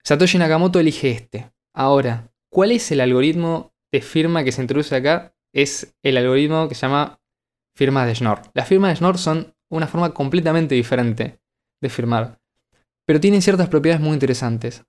Satoshi Nakamoto elige este. Ahora, ¿cuál es el algoritmo de firma que se introduce acá? Es el algoritmo que se llama firmas de Schnorr. Las firmas de Schnorr son una forma completamente diferente de firmar, pero tienen ciertas propiedades muy interesantes.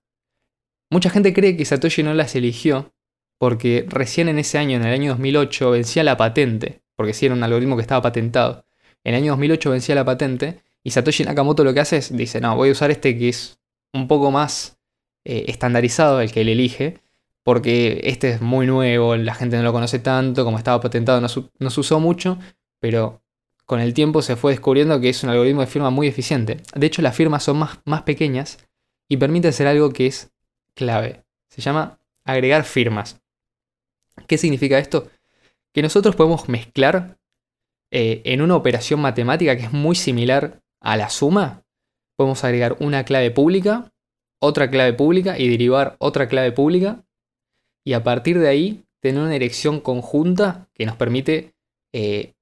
Mucha gente cree que Satoshi no las eligió porque recién en ese año, en el año 2008, vencía la patente, porque sí era un algoritmo que estaba patentado. En el año 2008 vencía la patente y Satoshi Nakamoto lo que hace es, dice, no, voy a usar este que es un poco más eh, estandarizado, el que él elige, porque este es muy nuevo, la gente no lo conoce tanto, como estaba patentado no, se usó mucho, pero con el tiempo se fue descubriendo que es un algoritmo de firma muy eficiente. De hecho, las firmas son más, más pequeñas y permite hacer algo que es clave. Se llama agregar firmas. ¿Qué significa esto? Que nosotros podemos mezclar eh, en una operación matemática que es muy similar a la suma, podemos agregar una clave pública, otra clave pública y derivar otra clave pública. Y a partir de ahí tener una dirección conjunta que nos permite eh,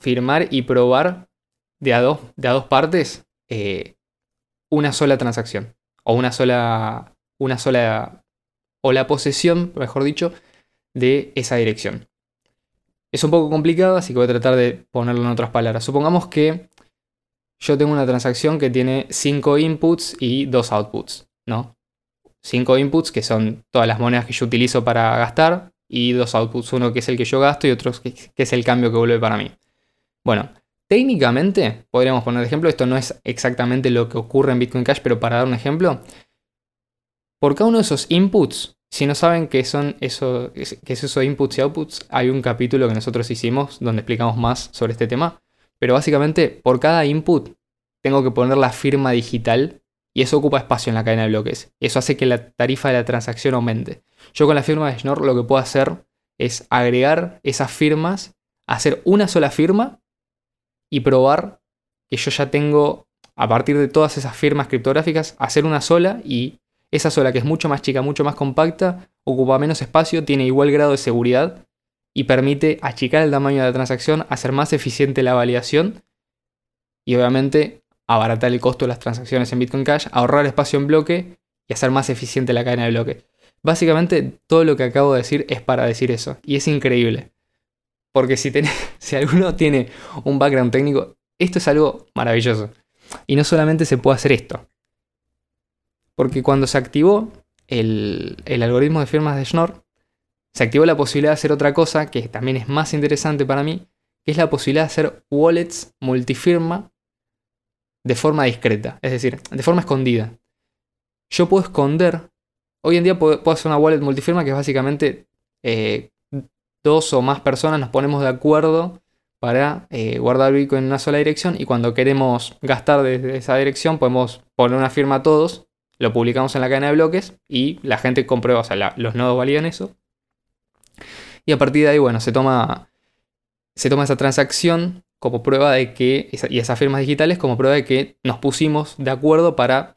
firmar y probar de a dos, de a dos partes eh, una sola transacción. O una sola. Una sola. O la posesión, mejor dicho, de esa dirección. Es un poco complicado, así que voy a tratar de ponerlo en otras palabras. Supongamos que yo tengo una transacción que tiene 5 inputs y 2 outputs, ¿no? 5 inputs que son todas las monedas que yo utilizo para gastar y dos outputs, uno que es el que yo gasto y otro que, es el cambio que vuelve para mí. Bueno, técnicamente, podríamos poner ejemplo, esto no es exactamente lo que ocurre en Bitcoin Cash, pero para dar un ejemplo, por cada uno de esos inputs, si no saben qué son eso, qué es eso inputs y outputs, hay un capítulo que nosotros hicimos donde explicamos más sobre este tema. Pero básicamente, por cada input, tengo que poner la firma digital y eso ocupa espacio en la cadena de bloques. Eso hace que la tarifa de la transacción aumente. Yo con la firma de Schnorr lo que puedo hacer es agregar esas firmas, hacer una sola firma y probar que yo ya tengo, a partir de todas esas firmas criptográficas, hacer una sola y esa sola que es mucho más chica, mucho más compacta, ocupa menos espacio, tiene igual grado de seguridad y permite achicar el tamaño de la transacción, hacer más eficiente la validación y obviamente abaratar el costo de las transacciones en Bitcoin Cash, ahorrar espacio en bloque y hacer más eficiente la cadena de bloque. Básicamente todo lo que acabo de decir es para decir eso y es increíble. Porque si, alguno tiene un background técnico, esto es algo maravilloso. Y no solamente se puede hacer esto. Porque cuando se activó el, el algoritmo de firmas de Schnorr, se activó la posibilidad de hacer otra cosa que también es más interesante para mí, que es la posibilidad de hacer wallets multifirma de forma discreta, es decir, de forma escondida. Yo puedo esconder, hoy en día puedo, hacer una wallet multifirma que es básicamente eh, dos o más personas nos ponemos de acuerdo para eh, guardar Bitcoin en una sola dirección y cuando queremos gastar desde esa dirección podemos poner una firma a todos, lo publicamos en la cadena de bloques y la gente comprueba, o sea, los nodos validan eso y a partir de ahí, bueno, se toma, se toma esa transacción como prueba de que, y esas firmas digitales como prueba de que nos pusimos de acuerdo para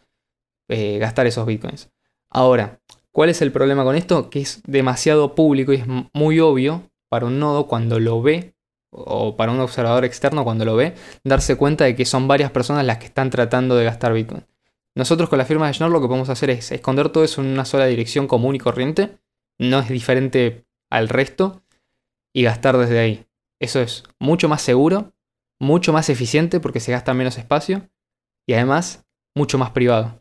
eh, gastar esos bitcoins. Ahora, ¿cuál es el problema con esto? Que es demasiado público y es muy obvio para un nodo cuando lo ve, o para un observador externo cuando lo ve, darse cuenta de que son varias personas las que están tratando de gastar bitcoin. Nosotros con la firma de Schnorr lo que podemos hacer es esconder todo eso en una sola dirección común y corriente. No es diferente al resto y gastar desde ahí. Eso es mucho más seguro, mucho más eficiente porque se gasta menos espacio y además mucho más privado.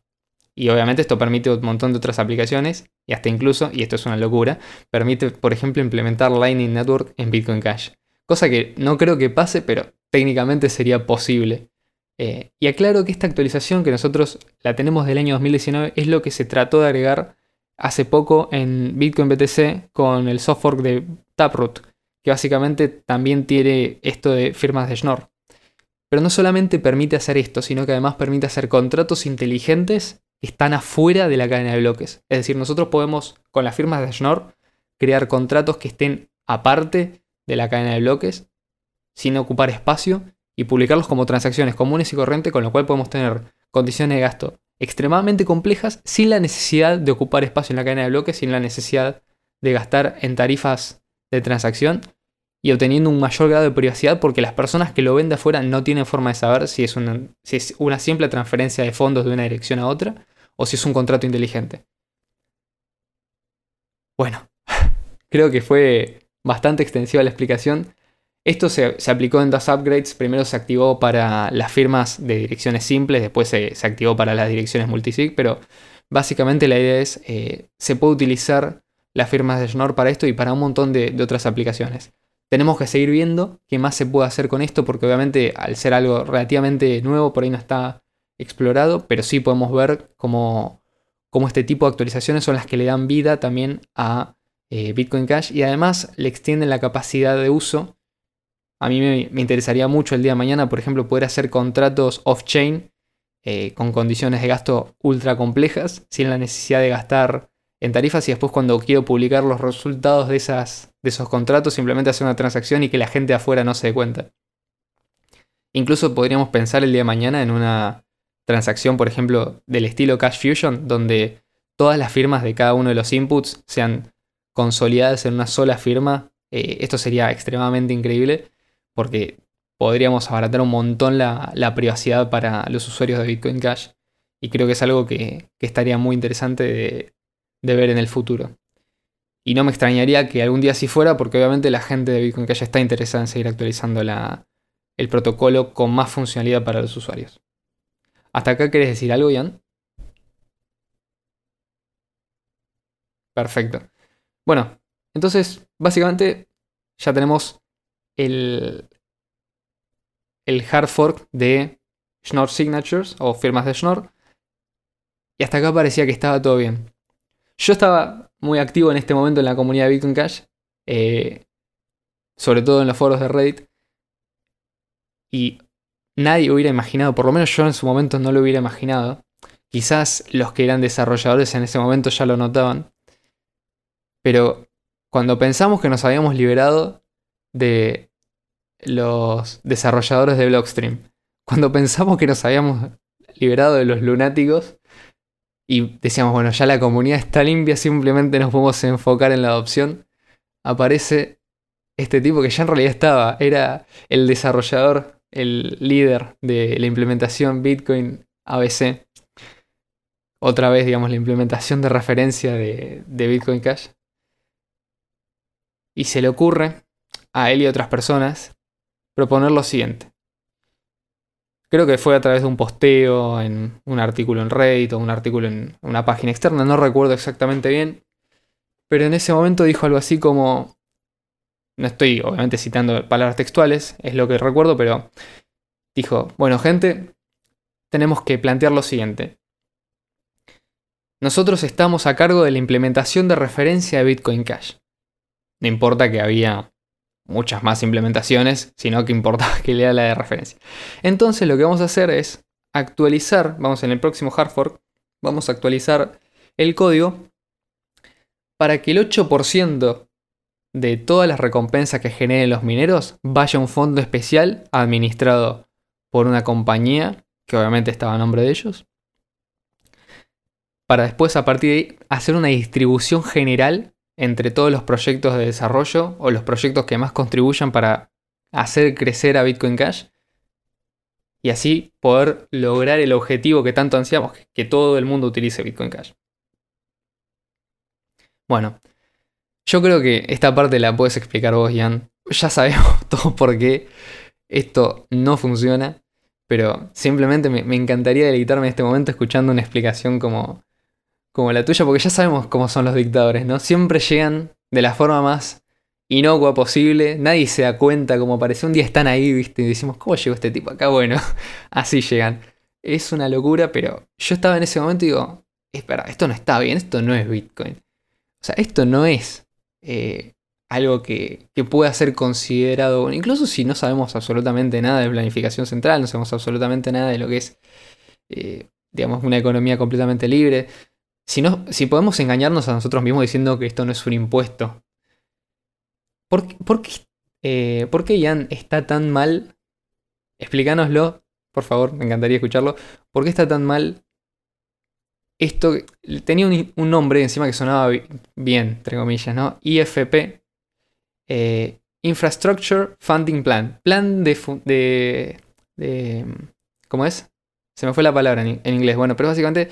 Y obviamente esto permite un montón de otras aplicaciones y hasta incluso, y esto es una locura, permite por ejemplo implementar Lightning Network en Bitcoin Cash. Cosa que no creo que pase, pero técnicamente sería posible. Eh, y aclaro que esta actualización que nosotros la tenemos del año 2019 es lo que se trató de agregar hace poco en Bitcoin BTC con el software de Taproot, que básicamente también tiene esto de firmas de Schnorr. Pero no solamente permite hacer esto, sino que además permite hacer contratos inteligentes están afuera de la cadena de bloques. Es decir, nosotros podemos, con las firmas de Schnorr, crear contratos que estén aparte de la cadena de bloques, sin ocupar espacio, y publicarlos como transacciones comunes y corrientes, con lo cual podemos tener condiciones de gasto extremadamente complejas sin la necesidad de ocupar espacio en la cadena de bloques, sin la necesidad de gastar en tarifas de transacción y obteniendo un mayor grado de privacidad porque las personas que lo ven de afuera no tienen forma de saber si es una, si es una simple transferencia de fondos de una dirección a otra o si es un contrato inteligente. Bueno, creo que fue bastante extensiva la explicación. Esto se, aplicó en dos upgrades. Primero se activó para las firmas de direcciones simples, después se, activó para las direcciones multisig, pero básicamente la idea es, eh, se puede utilizar las firmas de Schnorr para esto y para un montón de, otras aplicaciones. Tenemos que seguir viendo qué más se puede hacer con esto, porque obviamente al ser algo relativamente nuevo, por ahí no está explorado, pero sí podemos ver cómo, este tipo de actualizaciones son las que le dan vida también a eh, Bitcoin Cash y además le extienden la capacidad de uso. A mí me, interesaría mucho el día de mañana, por ejemplo, poder hacer contratos off-chain eh, con condiciones de gasto ultra complejas, sin la necesidad de gastar en tarifas y después cuando quiero publicar los resultados de, esas, de esos contratos, simplemente hacer una transacción y que la gente afuera no se dé cuenta. Incluso podríamos pensar el día de mañana en una transacción, por ejemplo, del estilo Cash Fusion, donde todas las firmas de cada uno de los inputs sean consolidadas en una sola firma. Eh, esto sería extremadamente increíble porque podríamos abaratar un montón la, privacidad para los usuarios de Bitcoin Cash. Y creo que es algo que, estaría muy interesante de, ver en el futuro. Y no me extrañaría que algún día así fuera, porque obviamente la gente de Bitcoin Cash está interesada en seguir actualizando el protocolo con más funcionalidad para los usuarios. ¿Hasta acá querés decir algo, Ian? Perfecto. Bueno, entonces, básicamente ya tenemos el, el hard fork de Schnorr Signatures o firmas de Schnorr. Y hasta acá parecía que estaba todo bien. Yo estaba muy activo en este momento en la comunidad de Bitcoin Cash, eh, sobre todo en los foros de Reddit. Y nadie hubiera imaginado, por lo menos yo en su momento no lo hubiera imaginado. Quizás los que eran desarrolladores en ese momento ya lo notaban. Pero cuando pensamos que nos habíamos liberado de los desarrolladores de Blockstream. Cuando pensamos que nos habíamos liberado de los lunáticos y decíamos, bueno, ya la comunidad está limpia, simplemente nos podemos enfocar en la adopción, aparece este tipo que ya en realidad estaba, era el desarrollador, el líder de la implementación Bitcoin ABC. Otra vez, digamos, la implementación de referencia de, de Bitcoin Cash. Y se le ocurre a él y a otras personas proponer lo siguiente. Creo que fue a través de un posteo en un artículo en Reddit o un artículo en una página externa, no recuerdo exactamente bien. Pero en ese momento dijo algo así como... No estoy obviamente citando palabras textuales, es lo que recuerdo, pero dijo, bueno gente, tenemos que plantear lo siguiente. Nosotros estamos a cargo de la implementación de referencia de Bitcoin Cash. No importa que había muchas más implementaciones, sino que importaba que lea la de referencia. Entonces lo que vamos a hacer es actualizar, vamos en el próximo hard fork, vamos a actualizar el código para que el 8% de todas las recompensas que generen los mineros vaya a un fondo especial administrado por una compañía que obviamente estaba a nombre de ellos. Para después a partir de ahí hacer una distribución general entre todos los proyectos de desarrollo o los proyectos que más contribuyan para hacer crecer a Bitcoin Cash y así poder lograr el objetivo que tanto ansiamos, que todo el mundo utilice Bitcoin Cash. Bueno, yo creo que esta parte la puedes explicar vos, Ian. Ya sabemos todo por qué esto no funciona, pero simplemente me, me encantaría deleitarme en este momento escuchando una explicación como como la tuya, porque ya sabemos cómo son los dictadores, ¿no? Siempre llegan de la forma más inocua posible, nadie se da cuenta como aparece, un día están ahí, ¿viste? Y decimos, ¿cómo llegó este tipo acá? Bueno, así llegan. Es una locura, pero yo estaba en ese momento y digo, espera, esto no está bien, esto no es Bitcoin. O sea, esto no es eh, algo que, que pueda ser considerado, incluso si no sabemos absolutamente nada de planificación central, no sabemos absolutamente nada de lo que es, eh, digamos, una economía completamente libre, si, no, si podemos engañarnos a nosotros mismos diciendo que esto no es un impuesto, ¿por, por qué, eh, ¿por qué Ian está tan mal? Explícanoslo, por favor, me encantaría escucharlo. ¿Por qué está tan mal esto tenía un, nombre encima que sonaba bien, entre comillas, ¿no? IFP, eh, Infrastructure Funding Plan, plan de, de, ¿Cómo es? Se me fue la palabra en, inglés. Bueno, pero básicamente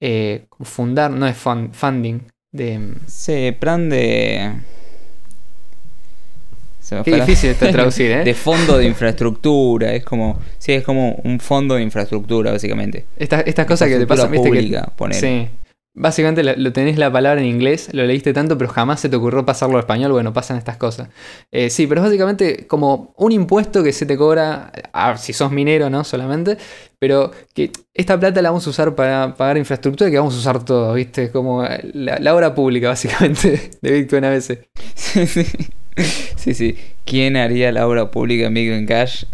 eh, fundar, no es funding. De, sí, plan de Qué difícil está traducir, ¿eh? de fondo de infraestructura. Es como. Sí, es como un fondo de infraestructura, básicamente. estas cosas que te pasan, viste pública, que, Sí. Básicamente lo, tenés la palabra en inglés, lo leíste tanto, pero jamás se te ocurrió pasarlo al español. Bueno, pasan estas cosas. Eh, sí, pero es básicamente como un impuesto que se te cobra, si sos minero, ¿no? Solamente, pero que esta plata la vamos a usar para pagar infraestructura que vamos a usar todo, ¿viste? Como la, la obra pública, básicamente, de Bitcoin a veces. Sí, sí. Sí, sí. ¿Quién haría la obra pública en Bitcoin Cash?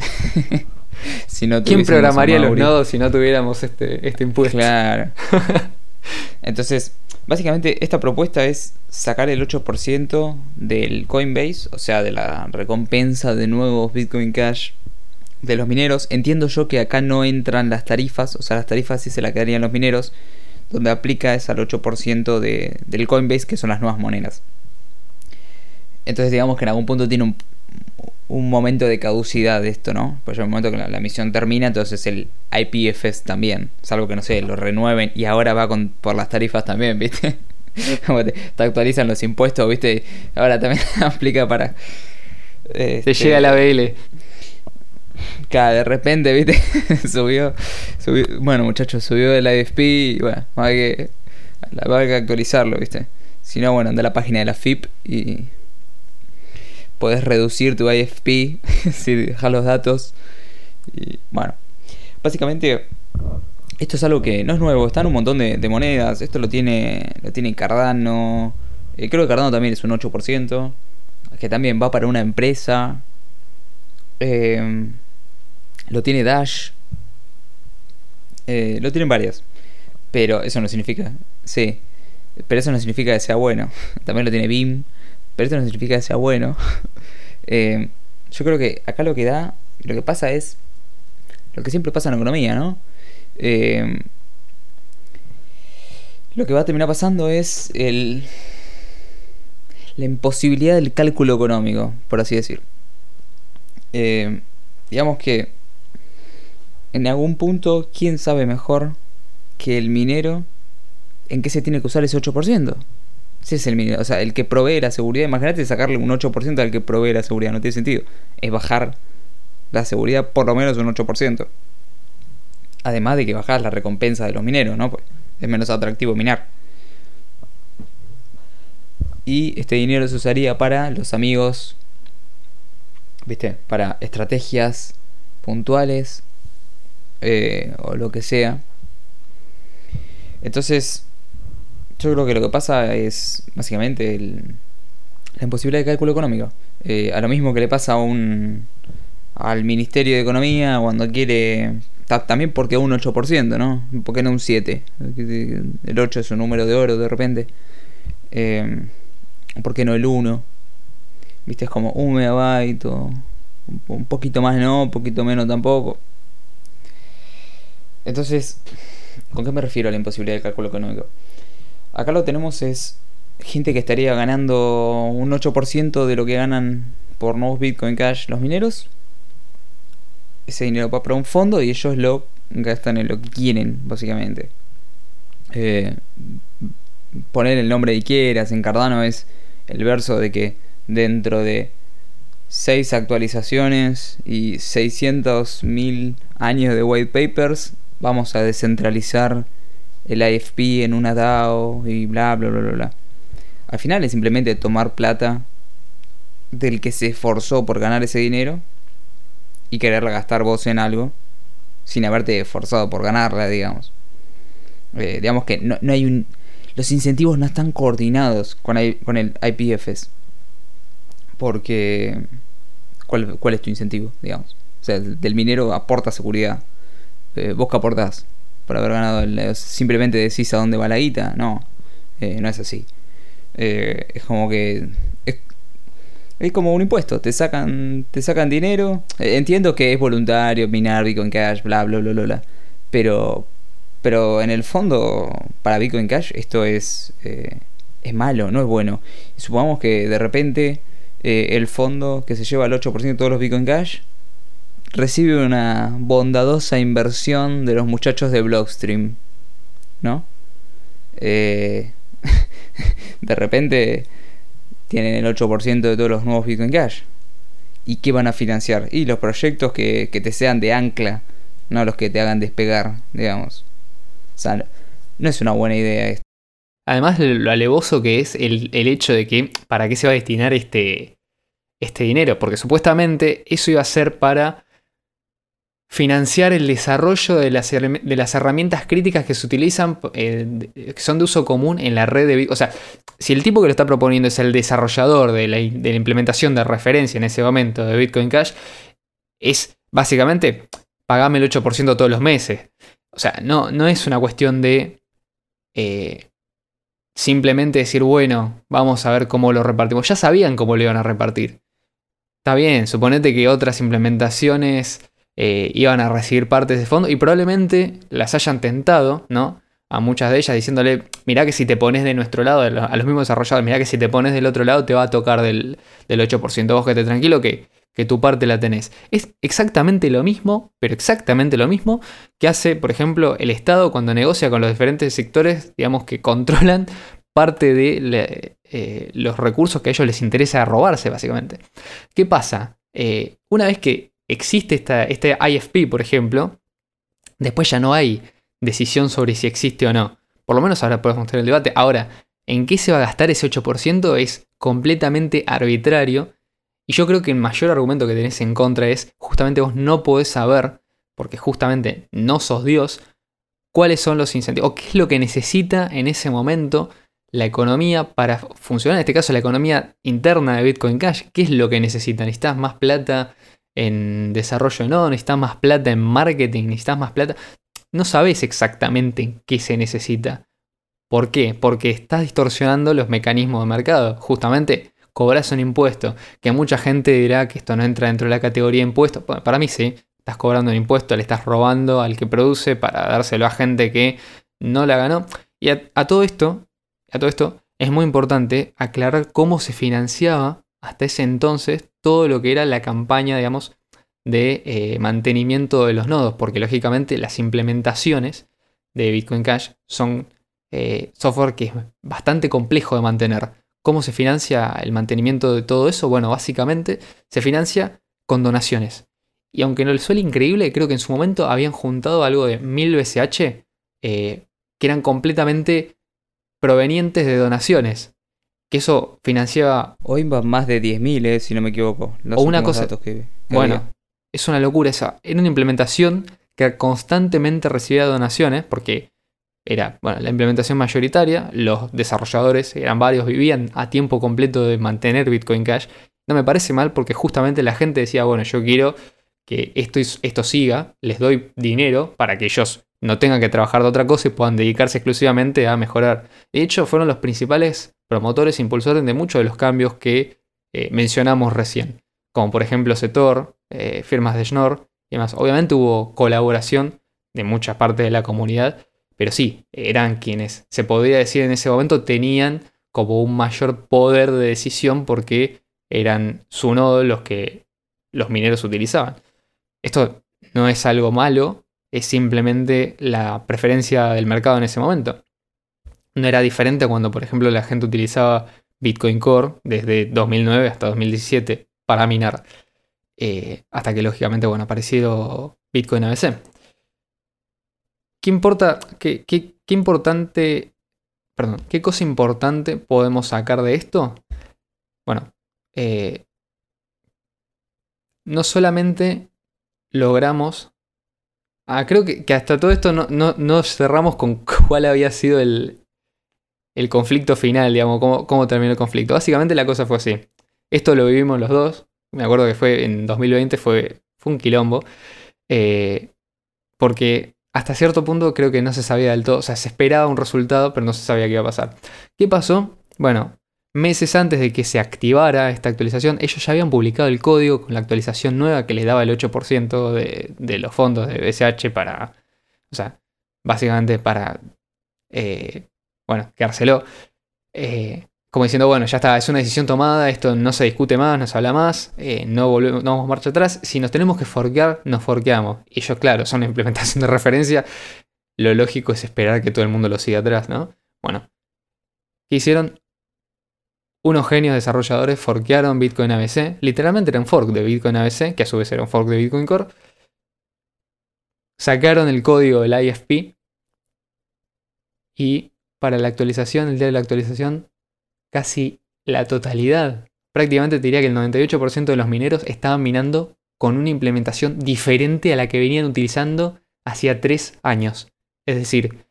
si no ¿Quién programaría los nodos si no tuviéramos este, este impuesto? Claro. Entonces, básicamente esta propuesta es sacar el 8% del Coinbase, o sea, de la recompensa de nuevos Bitcoin Cash de los mineros. Entiendo yo que acá no entran las tarifas, o sea, las tarifas sí se la quedarían los mineros. Donde aplica es al 8% de, del Coinbase, que son las nuevas monedas. Entonces digamos que en algún punto tiene un, momento de caducidad de esto, ¿no? Pues en el momento que la, misión termina, entonces el IPFS también. Es algo que no sé, lo renueven y ahora va con, por las tarifas también, ¿viste? Como te, actualizan los impuestos, ¿viste? Ahora también aplica para... Este, Se llega la BL. Claro, de repente, ¿viste? subió, subió, Bueno, muchachos, subió el IFP y bueno, hay que, hay que actualizarlo, ¿viste? Si no, bueno, anda a la página de la FIP y podés reducir tu IFP si dejas los datos. Y bueno, básicamente esto es algo que no es nuevo, está en un montón de, monedas. Esto lo tiene, lo tiene Cardano. Eh, creo que Cardano también es un 8%, que también va para una empresa. Eh, lo tiene Dash. Eh, lo tienen varias. Pero eso no significa. Sí. Pero eso no significa que sea bueno. También lo tiene BIM. Pero esto no significa que sea bueno. Eh, yo creo que acá lo que da, lo que pasa es lo que siempre pasa en la economía, ¿no? Eh, lo que va a terminar pasando es el, la imposibilidad del cálculo económico, por así decir. Eh, digamos que en algún punto, ¿quién sabe mejor que el minero en qué se tiene que usar ese 8%? Ese es el minero. O sea, el que provee la seguridad. Imagínate sacarle un 8% al que provee la seguridad. No tiene sentido. Es bajar la seguridad por lo menos un 8%. Además de que bajas la recompensa de los mineros, ¿no? Pues es menos atractivo minar. Y este dinero se usaría para los amigos. ¿Viste? Para estrategias puntuales. Eh, o lo que sea. Entonces, yo creo que lo que pasa es básicamente la imposibilidad de cálculo económico. Eh, a lo mismo que le pasa a un al Ministerio de Economía cuando quiere también porque un 8%, ¿no? ¿Por qué no un 7? El 8 es un número de oro de repente. Eh, ¿Por qué no el 1? ¿Viste? Es como un megabyte o un poquito más no, un poquito menos tampoco. Entonces, ¿con qué me refiero a la imposibilidad de cálculo económico? Acá lo tenemos es gente que estaría ganando un 8% de lo que ganan por nuevos Bitcoin Cash los mineros. Ese dinero va para un fondo y ellos lo gastan en lo que quieren, básicamente. Eh, poner el nombre que quieras. En Cardano es el verso de que dentro de 6 actualizaciones y 600.000 años de white papers vamos a descentralizar el IFP en una DAO y bla, bla, bla, bla, bla. Al final es simplemente tomar plata del que se esforzó por ganar ese dinero y quererla gastar vos en algo sin haberte esforzado por ganarla, digamos. Eh, digamos que no, hay un... Los incentivos no están coordinados con, el IPFS. Porque. ¿cuál, ¿Cuál es tu incentivo, digamos? O sea, del minero aporta seguridad. Eh, ¿Vos qué aportás por haber ganado? El, ¿Simplemente decís a dónde va la guita? No, eh, no es así. Eh, es como que. Es, es, como un impuesto. Te sacan, te sacan dinero. Entiendo que es voluntario, minar Bitcoin Cash, bla, bla, bla, bla, bla. Pero. Pero en el fondo, para Bitcoin Cash, esto es. es malo, no es bueno. supongamos que de repente. el fondo que se lleva el 8% de todos los Bitcoin Cash recibe una bondadosa inversión de los muchachos de Blockstream, ¿no? Eh, de repente tienen el 8% de todos los nuevos Bitcoin Cash. ¿Y qué van a financiar? Y los proyectos que, te sean de ancla, no los que te hagan despegar, digamos. No es una buena idea esto. Además, lo alevoso que es el, el hecho de que para qué se va a destinar este, este dinero, porque supuestamente eso iba a ser para financiar el desarrollo de las, herramientas críticas que se utilizan, eh, que son de uso común en la red de Bitcoin. O sea, si el tipo que lo está proponiendo es el desarrollador de la, de la implementación de referencia en ese momento de Bitcoin Cash, es básicamente pagame el 8% todos los meses. O sea, no, no es una cuestión de eh, simplemente decir, bueno, vamos a ver cómo lo repartimos. Ya sabían cómo lo iban a repartir. Está bien, suponete que otras implementaciones eh, iban a recibir partes de fondo y probablemente las hayan tentado, ¿no? A muchas de ellas diciéndole, mirá que si te pones de nuestro lado, a los mismos desarrolladores, mirá que si te pones del otro lado te va a tocar del, del 8%, vos que tranquilo que, que tu parte la tenés. Es exactamente lo mismo, pero exactamente lo mismo que hace, por ejemplo, el Estado cuando negocia con los diferentes sectores, digamos, que controlan parte de eh, los recursos que a ellos les interesa robarse, básicamente. ¿Qué pasa? Eh, una vez que existe esta, este IFP, por ejemplo, después ya no hay decisión sobre si existe o no. Por lo menos ahora podemos tener el debate. Ahora, ¿en qué se va a gastar ese 8%? Es completamente arbitrario. Y yo creo que el mayor argumento que tenés en contra es justamente vos no podés saber, porque justamente no sos Dios, cuáles son los incentivos o qué es lo que necesita en ese momento la economía para funcionar, en este caso la economía interna de Bitcoin Cash, qué es lo que necesita, necesitas más plata en desarrollo no, necesitas más plata en marketing, necesitas más plata. No sabes exactamente qué se necesita. ¿Por qué? Porque estás distorsionando los mecanismos de mercado. Justamente cobras un impuesto, que mucha gente dirá que esto no entra dentro de la categoría de impuestos. para mí sí, estás cobrando un impuesto, le estás robando al que produce para dárselo a gente que no la ganó. Y a, todo esto, a todo esto, es muy importante aclarar cómo se financiaba hasta ese entonces todo lo que era la campaña, digamos, de eh, mantenimiento de los nodos, porque lógicamente las implementaciones de Bitcoin Cash son eh, software que es bastante complejo de mantener. ¿Cómo se financia el mantenimiento de todo eso? Bueno, básicamente se financia con donaciones. Y aunque no le suele increíble, creo que en su momento habían juntado algo de 1000 BCH eh, que eran completamente provenientes de donaciones que eso financiaba... Hoy va más de 10.000, eh, si no me equivoco. o una cosa... bueno, es una locura esa. Era una implementación que constantemente recibía donaciones porque era bueno, la implementación mayoritaria, los desarrolladores eran varios, vivían a tiempo completo de mantener Bitcoin Cash. No me parece mal porque justamente la gente decía, bueno, yo quiero que esto, esto siga, les doy dinero para que ellos no tengan que trabajar de otra cosa y puedan dedicarse exclusivamente a mejorar. De hecho, fueron los principales promotores e impulsores de muchos de los cambios que eh, mencionamos recién, como por ejemplo Setor, eh, firmas de Schnorr y demás. Obviamente hubo colaboración de mucha parte de la comunidad, pero sí, eran quienes se podría decir en ese momento tenían como un mayor poder de decisión porque eran su nodo los que los mineros utilizaban. Esto no es algo malo, es simplemente la preferencia del mercado en ese momento no era diferente cuando, por ejemplo, la gente utilizaba Bitcoin Core desde 2009 hasta 2017 para minar. Eh, hasta que, lógicamente, bueno, apareció Bitcoin ABC. ¿Qué importa? Qué, qué, importante. Perdón, ¿qué cosa importante podemos sacar de esto? Bueno, eh, no solamente logramos. Ah, creo que, hasta todo esto no, no, cerramos con cuál había sido el, el conflicto final, digamos, cómo, cómo terminó el conflicto. Básicamente la cosa fue así. Esto lo vivimos los dos. Me acuerdo que fue en 2020, fue, fue un quilombo. Eh, porque hasta cierto punto creo que no se sabía del todo. O sea, se esperaba un resultado, pero no se sabía qué iba a pasar. ¿Qué pasó? Bueno, meses antes de que se activara esta actualización, ellos ya habían publicado el código con la actualización nueva que les daba el 8% de, de los fondos de BSH para. O sea, básicamente para. Eh, bueno, quedárselo. Eh, como diciendo, bueno, ya está, es una decisión tomada, esto no se discute más, no se habla más, eh, no, volvemos, no vamos marcha atrás. Si nos tenemos que forquear, nos forqueamos. Y ellos, claro, son implementación de referencia. Lo lógico es esperar que todo el mundo lo siga atrás, ¿no? Bueno, ¿qué hicieron? Unos genios desarrolladores forquearon Bitcoin ABC. Literalmente era un fork de Bitcoin ABC, que a su vez era un fork de Bitcoin Core. Sacaron el código del IFP. Y para la actualización, el día de la actualización, casi la totalidad, prácticamente te diría que el 98% de los mineros estaban minando con una implementación diferente a la que venían utilizando hacía tres años. Es decir,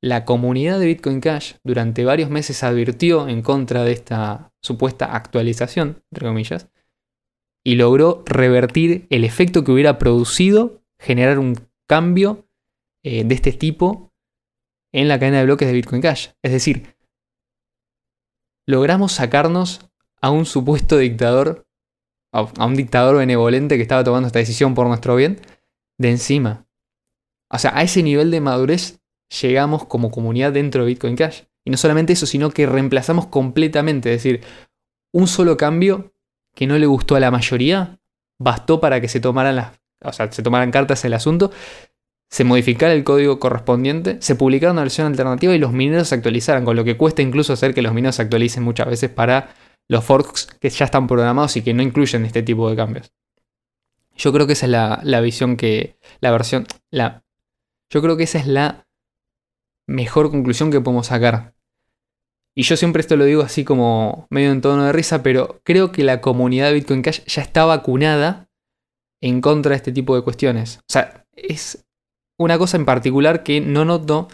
la comunidad de Bitcoin Cash durante varios meses advirtió en contra de esta supuesta actualización, entre comillas, y logró revertir el efecto que hubiera producido generar un cambio eh, de este tipo en la cadena de bloques de Bitcoin Cash. Es decir, logramos sacarnos a un supuesto dictador, a un dictador benevolente que estaba tomando esta decisión por nuestro bien, de encima. O sea, a ese nivel de madurez llegamos como comunidad dentro de Bitcoin Cash. Y no solamente eso, sino que reemplazamos completamente, es decir, un solo cambio que no le gustó a la mayoría, bastó para que se tomaran las, o sea, se tomaran cartas en el asunto se modificara el código correspondiente, se publicara una versión alternativa y los mineros se actualizaran, con lo que cuesta incluso hacer que los mineros se actualicen muchas veces para los forks que ya están programados y que no incluyen este tipo de cambios. Yo creo que esa es la, visión que. La versión. La, yo creo que esa es la mejor conclusión que podemos sacar. Y yo siempre esto lo digo así como medio en tono de risa, pero creo que la comunidad de Bitcoin Cash ya está vacunada en contra de este tipo de cuestiones. O sea, es una cosa en particular que no noto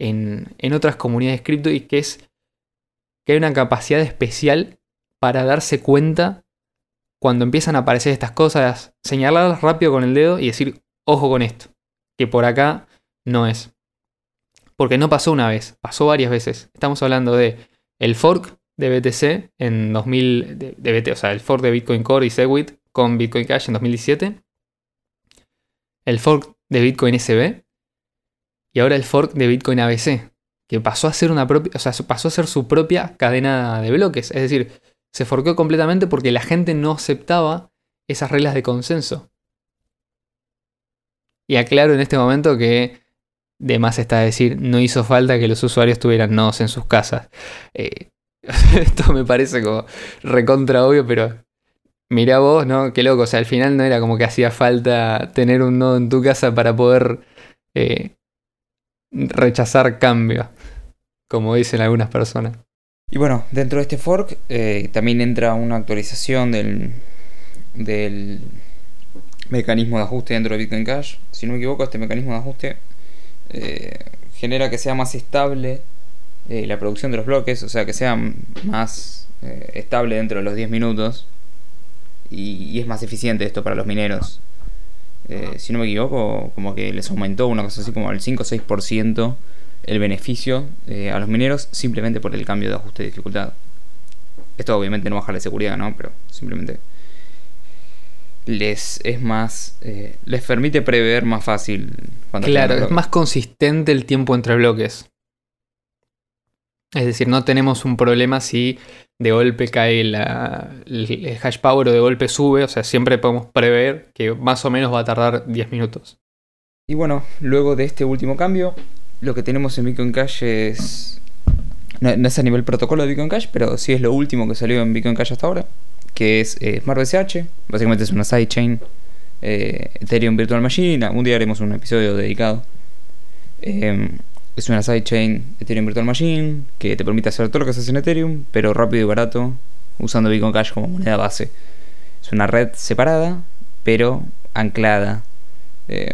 en, otras comunidades cripto y que es que hay una capacidad especial para darse cuenta cuando empiezan a aparecer estas cosas, señalarlas rápido con el dedo y decir, ojo con esto, que por acá no es. Porque no pasó una vez, pasó varias veces. Estamos hablando de el fork de BTC en 2000, de, BT, o sea, el fork de Bitcoin Core y Segwit con Bitcoin Cash en 2017. El fork de Bitcoin SB y ahora el fork de Bitcoin ABC, que pasó a ser una propia, o sea, pasó a ser su propia cadena de bloques, es decir, se forqueó completamente porque la gente no aceptaba esas reglas de consenso. Y aclaro en este momento que de más está decir, no hizo falta que los usuarios tuvieran nodos en sus casas. Eh, esto me parece como recontra obvio, pero Mirá vos, ¿no? Qué loco. O sea, al final no era como que hacía falta tener un nodo en tu casa para poder eh, rechazar cambio, como dicen algunas personas. Y bueno, dentro de este fork eh, también entra una actualización del, del mecanismo de ajuste dentro de Bitcoin Cash. Si no me equivoco, este mecanismo de ajuste eh, genera que sea más estable la producción de los bloques, o sea, que sea más estable dentro de los 10 minutos y, es más eficiente esto para los mineros. Eh, si no me equivoco, como que les aumentó una cosa así como el 5 o 6% el beneficio eh, a los mineros simplemente por el cambio de ajuste de dificultad. Esto obviamente no baja la seguridad, ¿no? Pero simplemente les es más eh, les permite prever más fácil cuando claro es más consistente el tiempo entre bloques es decir no tenemos un problema si de golpe cae la, el hash power o de golpe sube, o sea, siempre podemos prever que más o menos va a tardar 10 minutos. Y bueno, luego de este último cambio, lo que tenemos en Bitcoin Cash es... No, es a nivel protocolo de Bitcoin Cash, pero sí es lo último que salió en Bitcoin Cash hasta ahora, que es eh, Smart BCH, básicamente es una sidechain eh, Ethereum Virtual Machine, un día haremos un episodio dedicado. Eh, es una sidechain Ethereum Virtual Machine que te permite hacer todo lo que se hace en Ethereum, pero rápido y barato, usando Bitcoin Cash como moneda base. Es una red separada, pero anclada, eh,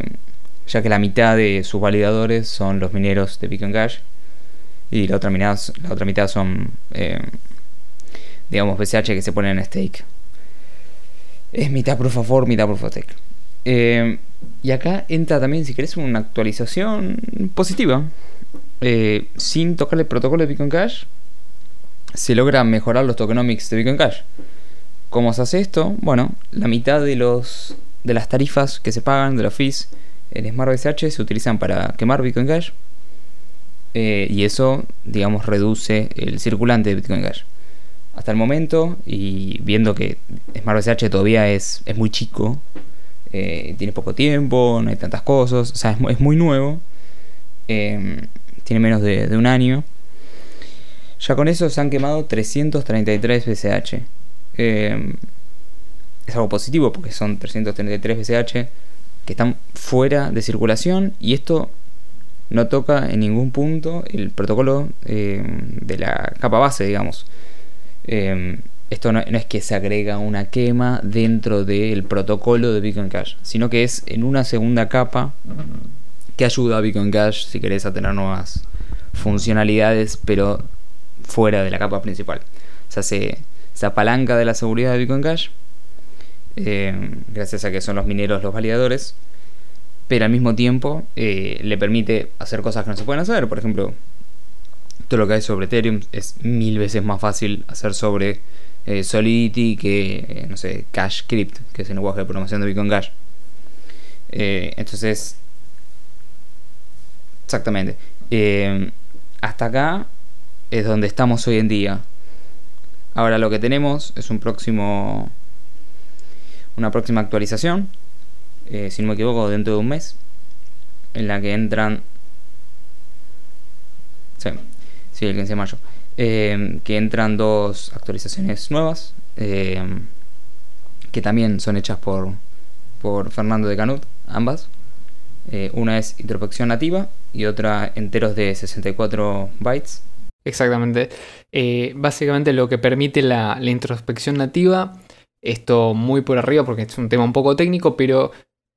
ya que la mitad de sus validadores son los mineros de Bitcoin Cash y la otra mitad, la otra mitad son eh, digamos, BCH que se ponen en stake. Es mitad proof of work, mitad proof of stake. Eh, y acá entra también, si querés, una actualización positiva. Eh, sin tocar el protocolo de Bitcoin Cash, se logra mejorar los tokenomics de Bitcoin Cash. ¿Cómo se hace esto? Bueno, la mitad de, los, de las tarifas que se pagan, de los fees en Smart BCH, se utilizan para quemar Bitcoin Cash. Eh, y eso, digamos, reduce el circulante de Bitcoin Cash. Hasta el momento, y viendo que Smart BCH todavía es, es muy chico, eh, tiene poco tiempo, no hay tantas cosas, o sea, es, muy nuevo, tiene menos de, un año. Ya con eso se han quemado 333 BCH. Eh, es algo positivo porque son 333 BCH que están fuera de circulación y esto no toca en ningún punto el protocolo de la capa base, digamos esto no, es que se agrega una quema dentro del protocolo de Bitcoin Cash, sino que es en una segunda capa que ayuda a Bitcoin Cash, si querés, a tener nuevas funcionalidades, pero fuera de la capa principal. O sea, se, apalanca de la seguridad de Bitcoin Cash, eh, gracias a que son los mineros los validadores, pero al mismo tiempo eh, le permite hacer cosas que no se pueden hacer. Por ejemplo, todo lo que hay sobre Ethereum es mil veces más fácil hacer sobre eh, Solidity que, no sé, Cash Crypt, que es el lenguaje de programación de Bitcoin Cash. Entonces, exactamente. hasta acá es donde estamos hoy en día. Ahora lo que tenemos es un próximo, una próxima actualización, si no me equivoco, dentro de un mes, en la que entran, sí, sí el 15 de mayo, eh, que entran dos actualizaciones nuevas, eh, que también son hechas por, por Fernando de Canut, ambas. Eh, una es introspección nativa y otra enteros de 64 bytes. Exactamente. básicamente lo que permite la, introspección nativa, esto muy por arriba porque es un tema un poco técnico, pero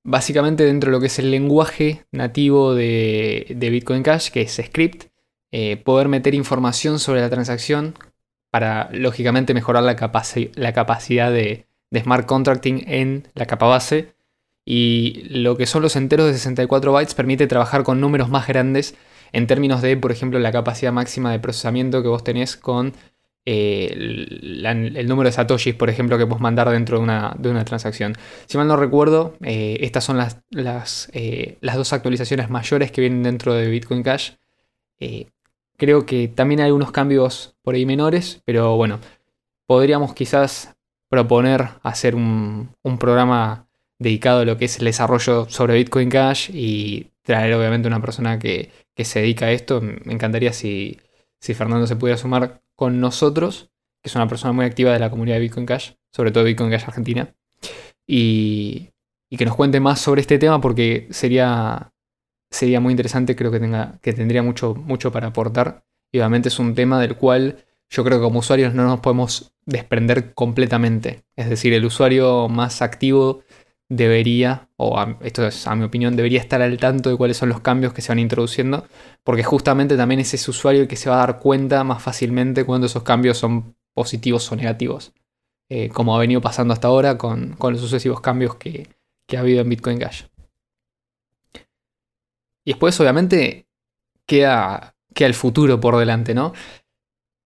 básicamente dentro de lo que es el lenguaje nativo de, de Bitcoin Cash, que es script, eh, poder meter información sobre la transacción para, lógicamente, mejorar la, la capacidad de, smart contracting en la capa base. Y lo que son los enteros de 64 bytes permite trabajar con números más grandes en términos de, por ejemplo, la capacidad máxima de procesamiento que vos tenés con eh, el, número de satoshis, por ejemplo, que vos mandar dentro de una, transacción. Si mal no recuerdo, eh, estas son las, las, las, dos actualizaciones mayores que vienen dentro de Bitcoin Cash. Creo que también hay unos cambios por ahí menores, pero bueno, podríamos quizás proponer hacer un, programa dedicado a lo que es el desarrollo sobre Bitcoin Cash y traer obviamente una persona que, se dedica a esto. Me encantaría si, Fernando se pudiera sumar con nosotros, que es una persona muy activa de la comunidad de Bitcoin Cash, sobre todo Bitcoin Cash Argentina, y, y que nos cuente más sobre este tema porque sería sería muy interesante, creo que, tenga, que tendría mucho, mucho para aportar. Y obviamente es un tema del cual yo creo que como usuarios no nos podemos desprender completamente. Es decir, el usuario más activo debería, o esto es a mi opinión, debería estar al tanto de cuáles son los cambios que se van introduciendo, porque justamente también es ese usuario el que se va a dar cuenta más fácilmente cuando esos cambios son positivos o negativos, eh, como ha venido pasando hasta ahora con, los sucesivos cambios que, que ha habido en Bitcoin Cash. Y después, obviamente, queda, queda el futuro por delante, ¿no?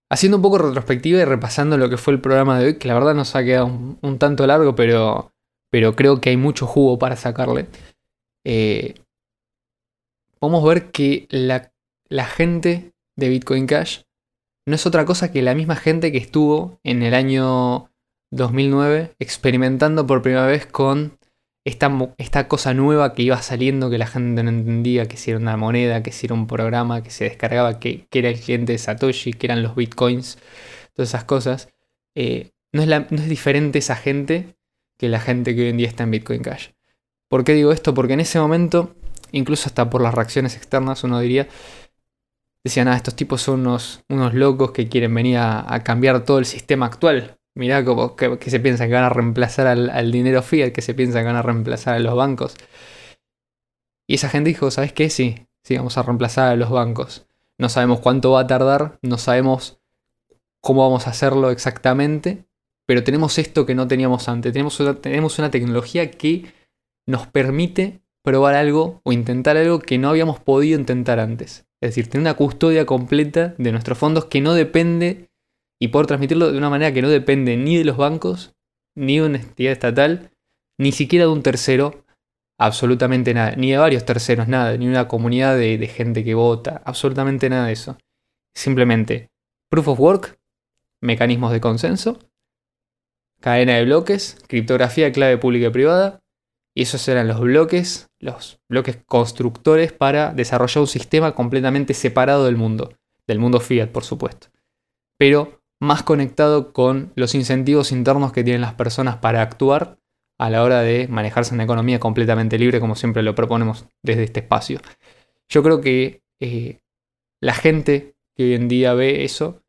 Haciendo un poco retrospectiva y repasando lo que fue el programa de hoy, que la verdad nos ha quedado un, tanto largo, pero, pero creo que hay mucho jugo para sacarle. Eh, podemos ver que la, la gente de Bitcoin Cash no es otra cosa que la misma gente que estuvo en el año 2009 experimentando por primera vez con esta, cosa nueva que iba saliendo que la gente no entendía, que si era una moneda, que si era un programa, que se descargaba, que, era el cliente de Satoshi, que eran los bitcoins, todas esas cosas. Eh, no, es no es diferente esa gente que la gente que hoy en día está en Bitcoin Cash. ¿Por qué digo esto? Porque en ese momento, incluso hasta por las reacciones externas, uno diría, decían, ah, estos tipos son unos, unos locos que quieren venir a cambiar todo el sistema actual. Mirá como que, se piensan que van a reemplazar al, dinero fiat, que se piensan que van a reemplazar a los bancos. Y esa gente dijo, ¿sabes qué? Sí, sí, vamos a reemplazar a los bancos. No sabemos cuánto va a tardar, no sabemos cómo vamos a hacerlo exactamente, pero tenemos esto que no teníamos antes. Tenemos una, tenemos una tecnología que nos permite probar algo o intentar algo que no habíamos podido intentar antes. Es decir, tener una custodia completa de nuestros fondos que no depende, y poder transmitirlo de una manera que no depende ni de los bancos, ni de una entidad estatal, ni siquiera de un tercero, absolutamente nada, ni de varios terceros, nada, ni una comunidad de, de gente que vota, absolutamente nada de eso. Simplemente proof of work, mecanismos de consenso, cadena de bloques, criptografía clave pública y privada, y esos eran los bloques, los bloques constructores para desarrollar un sistema completamente separado del mundo, del mundo fiat, por supuesto, pero más conectado con los incentivos internos que tienen las personas para actuar a la hora de manejarse en una economía completamente libre, como siempre lo proponemos desde este espacio. Yo creo que eh, la gente que hoy en día ve eso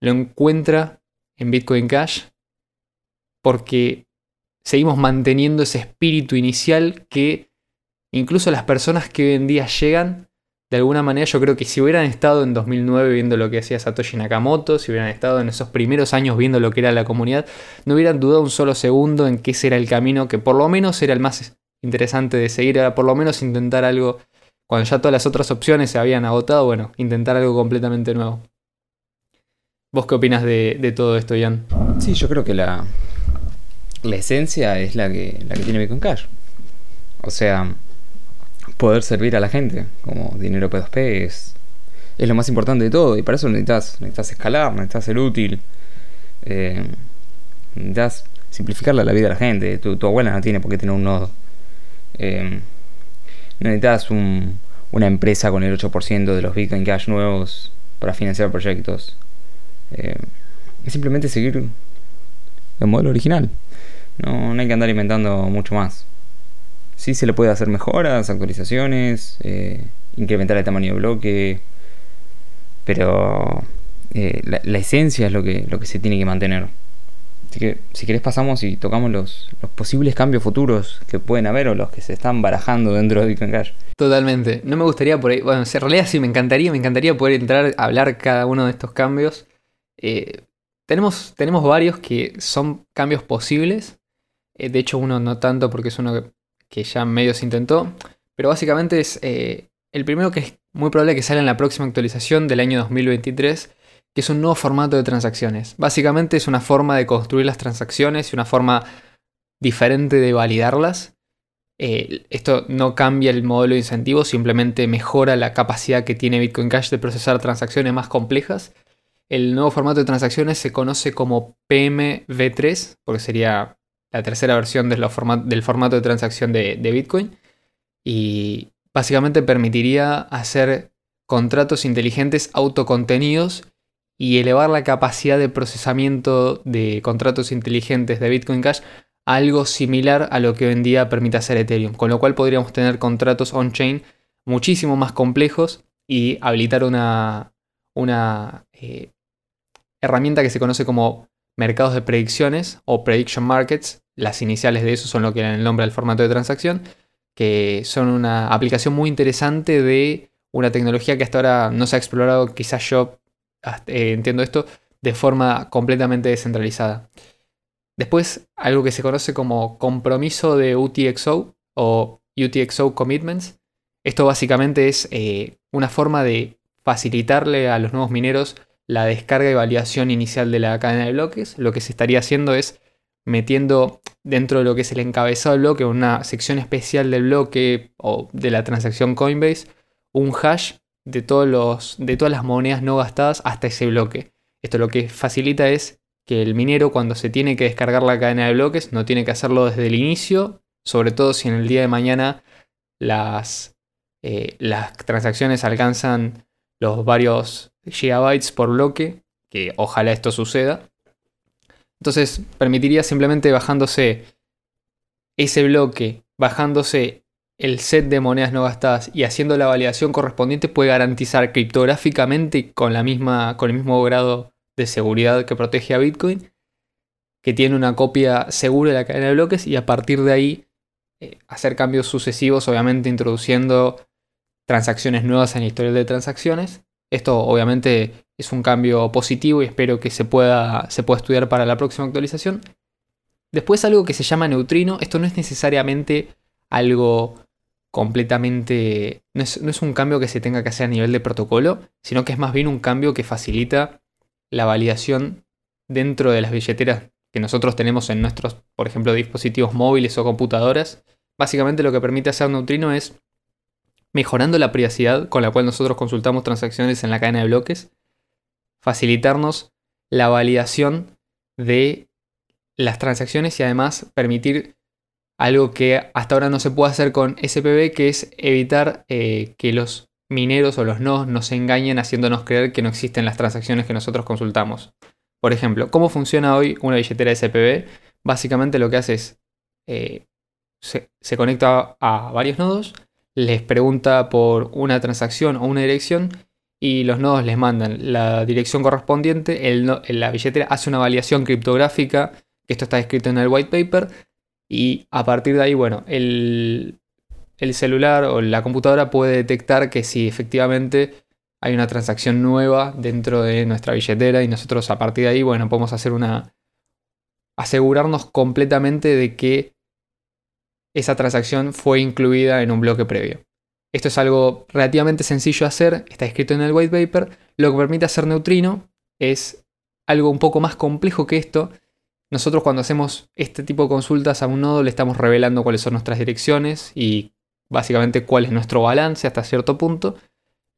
lo encuentra en Bitcoin Cash porque seguimos manteniendo ese espíritu inicial que incluso las personas que hoy en día llegan, de alguna manera yo creo que si hubieran estado en 2009 viendo lo que hacía Satoshi Nakamoto, si hubieran estado en esos primeros años viendo lo que era la comunidad, no hubieran dudado un solo segundo en que ese era el camino que por lo menos era el más interesante de seguir, era por lo menos intentar algo, cuando ya todas las otras opciones se habían agotado, bueno, intentar algo completamente nuevo. ¿Vos qué opinas de, de todo esto, Ian? Sí, yo creo que la, la esencia es la que, la que tiene Bitcoin Cash. O sea, poder servir a la gente como dinero P2P es, es lo más importante de todo. Y para eso necesitas, necesitas escalar, necesitas ser útil. Eh, necesitas simplificarle la vida a la gente. Tu, abuela no tiene por qué tener un nodo. Eh, necesitas un, una empresa con el 8% de los Bitcoin Cash nuevos para financiar proyectos. Eh, es simplemente seguir el modelo original. No, no hay que andar inventando mucho más. Sí se le puede hacer mejoras, actualizaciones, eh, incrementar el tamaño de bloque, pero eh, la, esencia es lo que, lo que se tiene que mantener. Así que si querés pasamos y tocamos los, los posibles cambios futuros que pueden haber o los que se están barajando dentro de Bitcoin Cash. Totalmente. No me gustaría por ahí, bueno, en realidad sí me encantaría, me encantaría poder entrar a hablar cada uno de estos cambios. Eh, tenemos, tenemos varios que son cambios posibles, de hecho, uno no tanto porque es uno que, ya medio se intentó. Pero básicamente es eh, el primero que es muy probable que salga en la próxima actualización del año 2023, que es un nuevo formato de transacciones. Básicamente es una forma de construir las transacciones y una forma diferente de validarlas. Eh, esto no cambia el modelo de incentivo, simplemente mejora la capacidad que tiene Bitcoin Cash de procesar transacciones más complejas. El nuevo formato de transacciones se conoce como PMV3, porque sería la tercera versión del formato de transacción de, Bitcoin. Y básicamente permitiría hacer contratos inteligentes autocontenidos y elevar la capacidad de procesamiento de contratos inteligentes de Bitcoin Cash a algo similar a lo que hoy en día permite hacer Ethereum. Con lo cual podríamos tener contratos on-chain muchísimo más complejos y habilitar una, una eh, herramienta que se conoce como mercados de predicciones o prediction markets, las iniciales de eso son lo que era el nombre del formato de transacción, que son una aplicación muy interesante de una tecnología que hasta ahora no se ha explorado, quizás yo eh, entiendo esto, de forma completamente descentralizada. Después, algo que se conoce como compromiso de UTXO o UTXO Commitments. Esto básicamente es eh, una forma de facilitarle a los nuevos mineros la descarga y validación inicial de la cadena de bloques. Lo que se estaría haciendo es metiendo dentro de lo que es el encabezado del bloque, una sección especial del bloque o de la transacción Coinbase, un hash de, todos los, de todas las monedas no gastadas hasta ese bloque. Esto lo que facilita es que el minero cuando se tiene que descargar la cadena de bloques no tiene que hacerlo desde el inicio, sobre todo si en el día de mañana las, eh, las transacciones alcanzan los varios gigabytes por bloque, que ojalá esto suceda. Entonces permitiría simplemente bajándose ese bloque, bajándose el set de monedas no gastadas y haciendo la validación correspondiente puede garantizar criptográficamente con, la misma, con el mismo grado de seguridad que protege a Bitcoin, que tiene una copia segura de la cadena de bloques y a partir de ahí eh, hacer cambios sucesivos, obviamente introduciendo transacciones nuevas en el historial de transacciones esto obviamente es un cambio positivo y espero que se pueda, se pueda estudiar para la próxima actualización. Después algo que se llama neutrino, esto no es necesariamente algo completamente... No es, no es, un cambio que se tenga que hacer a nivel de protocolo, sino que es más bien un cambio que facilita la validación dentro de las billeteras que nosotros tenemos en nuestros, por ejemplo, dispositivos móviles o computadoras. Básicamente lo que permite hacer neutrino es mejorando la privacidad con la cual nosotros consultamos transacciones en la cadena de bloques, facilitarnos la validación de las transacciones y además permitir algo que hasta ahora no se puede hacer con SPB, que es evitar eh, que los mineros o los nodos nos engañen haciéndonos creer que no existen las transacciones que nosotros consultamos. Por ejemplo, ¿cómo funciona hoy una billetera SPB? Básicamente lo que hace es, eh, se, se, conecta a varios nodos, les pregunta por una transacción o una dirección y los nodos les mandan la dirección correspondiente, el, la billetera hace una validación criptográfica, que esto está escrito en el white paper, y a partir de ahí, bueno, el, el celular o la computadora puede detectar que si efectivamente hay una transacción nueva dentro de nuestra billetera y nosotros a partir de ahí, bueno, podemos hacer una... asegurarnos completamente de que esa transacción fue incluida en un bloque previo. Esto es algo relativamente sencillo de hacer, está escrito en el white paper. Lo que permite hacer neutrino es algo un poco más complejo que esto. Nosotros cuando hacemos este tipo de consultas a un nodo le estamos revelando cuáles son nuestras direcciones y básicamente cuál es nuestro balance hasta cierto punto.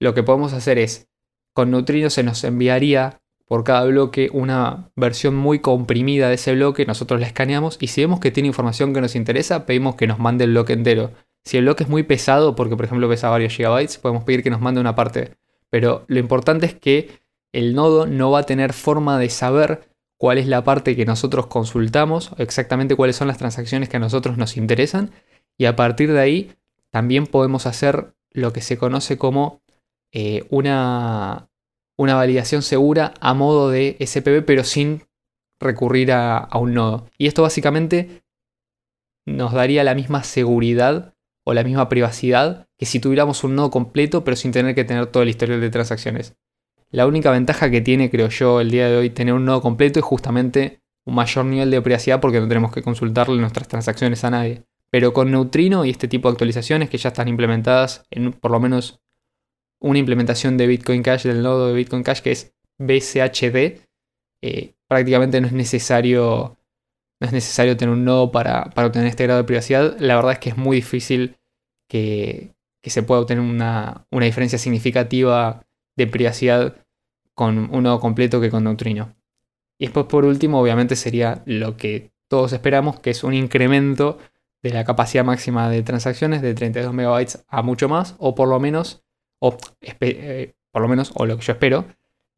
Lo que podemos hacer es, con neutrino se nos enviaría por cada bloque una versión muy comprimida de ese bloque, nosotros la escaneamos y si vemos que tiene información que nos interesa, pedimos que nos mande el bloque entero. Si el bloque es muy pesado, porque por ejemplo pesa varios gigabytes, podemos pedir que nos mande una parte. Pero lo importante es que el nodo no va a tener forma de saber cuál es la parte que nosotros consultamos, exactamente cuáles son las transacciones que a nosotros nos interesan, y a partir de ahí también podemos hacer lo que se conoce como eh, una, una validación segura a modo de SPB, pero sin recurrir a, un nodo. Y esto básicamente nos daría la misma seguridad o la misma privacidad que si tuviéramos un nodo completo, pero sin tener que tener todo el historial de transacciones. La única ventaja que tiene, creo yo, el día de hoy tener un nodo completo es justamente un mayor nivel de privacidad porque no tenemos que consultarle nuestras transacciones a nadie. Pero con Neutrino y este tipo de actualizaciones que ya están implementadas en por lo menos una implementación de Bitcoin Cash, del nodo de Bitcoin Cash, que es BCHD. Eh, prácticamente no es necesario. No es necesario tener un nodo para, para, obtener este grado de privacidad. La verdad es que es muy difícil que, que se pueda obtener una, una, diferencia significativa de privacidad con un nodo completo que con neutrino. Y después, por último, obviamente sería lo que todos esperamos, que es un incremento de la capacidad máxima de transacciones de 32 MB a mucho más, o por lo menos o eh, por lo menos, o lo que yo espero,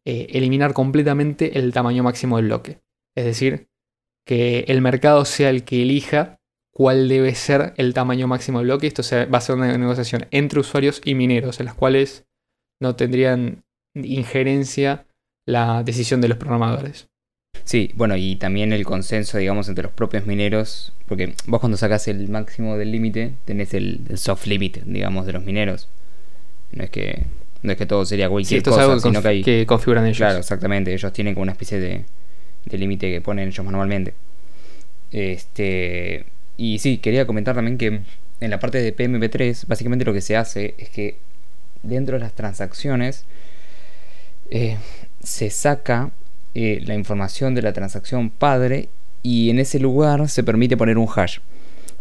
eh, eliminar completamente el tamaño máximo del bloque. Es decir, que el mercado sea el que elija cuál debe ser el tamaño máximo del bloque. Esto va a ser una negociación entre usuarios y mineros, en las cuales no tendrían injerencia la decisión de los programadores. Sí, bueno, y también el consenso, digamos, entre los propios mineros, porque vos cuando sacas el máximo del límite, tenés el, el soft limit, digamos, de los mineros. No es que, no es que todo sería cualquier cosa, es algo que, que, configuran ellos. Claro, exactamente. Ellos tienen como una especie de, de límite que ponen ellos manualmente. Este, y sí, quería comentar también que en la parte de PMP3, básicamente lo que se hace es que dentro de las transacciones eh, se saca eh, la información de la transacción padre y en ese lugar se permite poner un hash.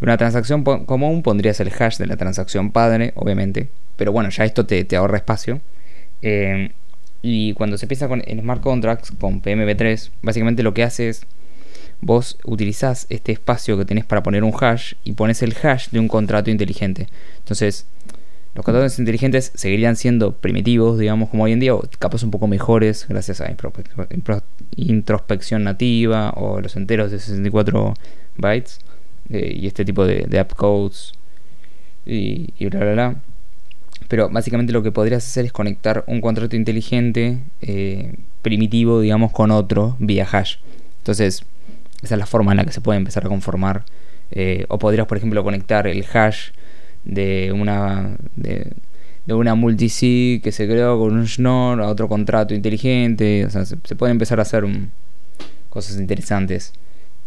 Una transacción común pondrías el hash de la transacción padre, obviamente, pero bueno, ya esto te, ahorra espacio. Eh, y cuando se empieza con smart contracts, con PMP3, básicamente lo que hace es vos utilizás este espacio que tenés para poner un hash y pones el hash de un contrato inteligente. Entonces, los contratos inteligentes seguirían siendo primitivos, digamos, como hoy en día, o capaz un poco mejores gracias a introspección nativa o los enteros de 64 bytes eh, y este tipo de, app codes y, y bla bla bla. Pero básicamente lo que podrías hacer es conectar un contrato inteligente eh, primitivo, digamos, con otro vía hash. Entonces, esa es la forma en la que se puede empezar a conformar. Eh, o podrías, por ejemplo, conectar el hash de una. De, de una multisig que se creó con un Schnorr a otro contrato inteligente. O sea, se, se pueden empezar a hacer un- cosas interesantes.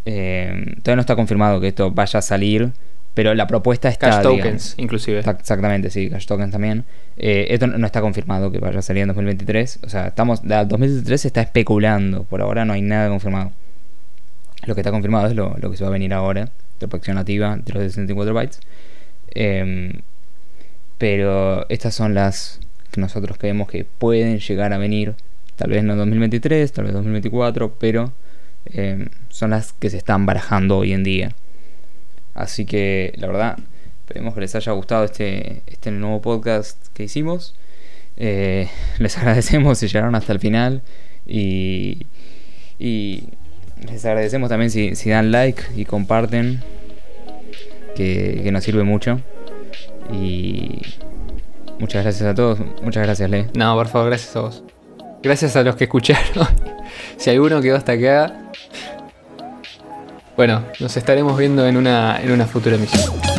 Eh, todavía no está confirmado que esto vaya a salir, pero la propuesta está. Cash digamos. tokens, inclusive. Exact- Exactamente, sí, Cash Tokens también. Eh, esto no está confirmado que vaya a salir en 2023. O sea, estamos. La 2023 se está especulando. Por ahora no hay nada confirmado. Lo que está confirmado es lo, lo que se va a venir ahora. Interpretación nativa de los 64 bytes. Em, pero estas son las que nosotros creemos que pueden llegar a venir. Tal vez no en 2023, tal vez en 2024, pero em, son las que se están barajando hoy en día. Así que la verdad, esperemos que les haya gustado este, este nuevo podcast que hicimos. Eh, les agradecemos si llegaron hasta el final. Y, y les agradecemos también si, dan like y comparten. Que, que nos sirve mucho. Y muchas gracias a todos. Muchas gracias, Le. No, por favor, gracias a vos. Gracias a los que escucharon. si alguno quedó hasta acá. Bueno, nos estaremos viendo en una, en una futura misión.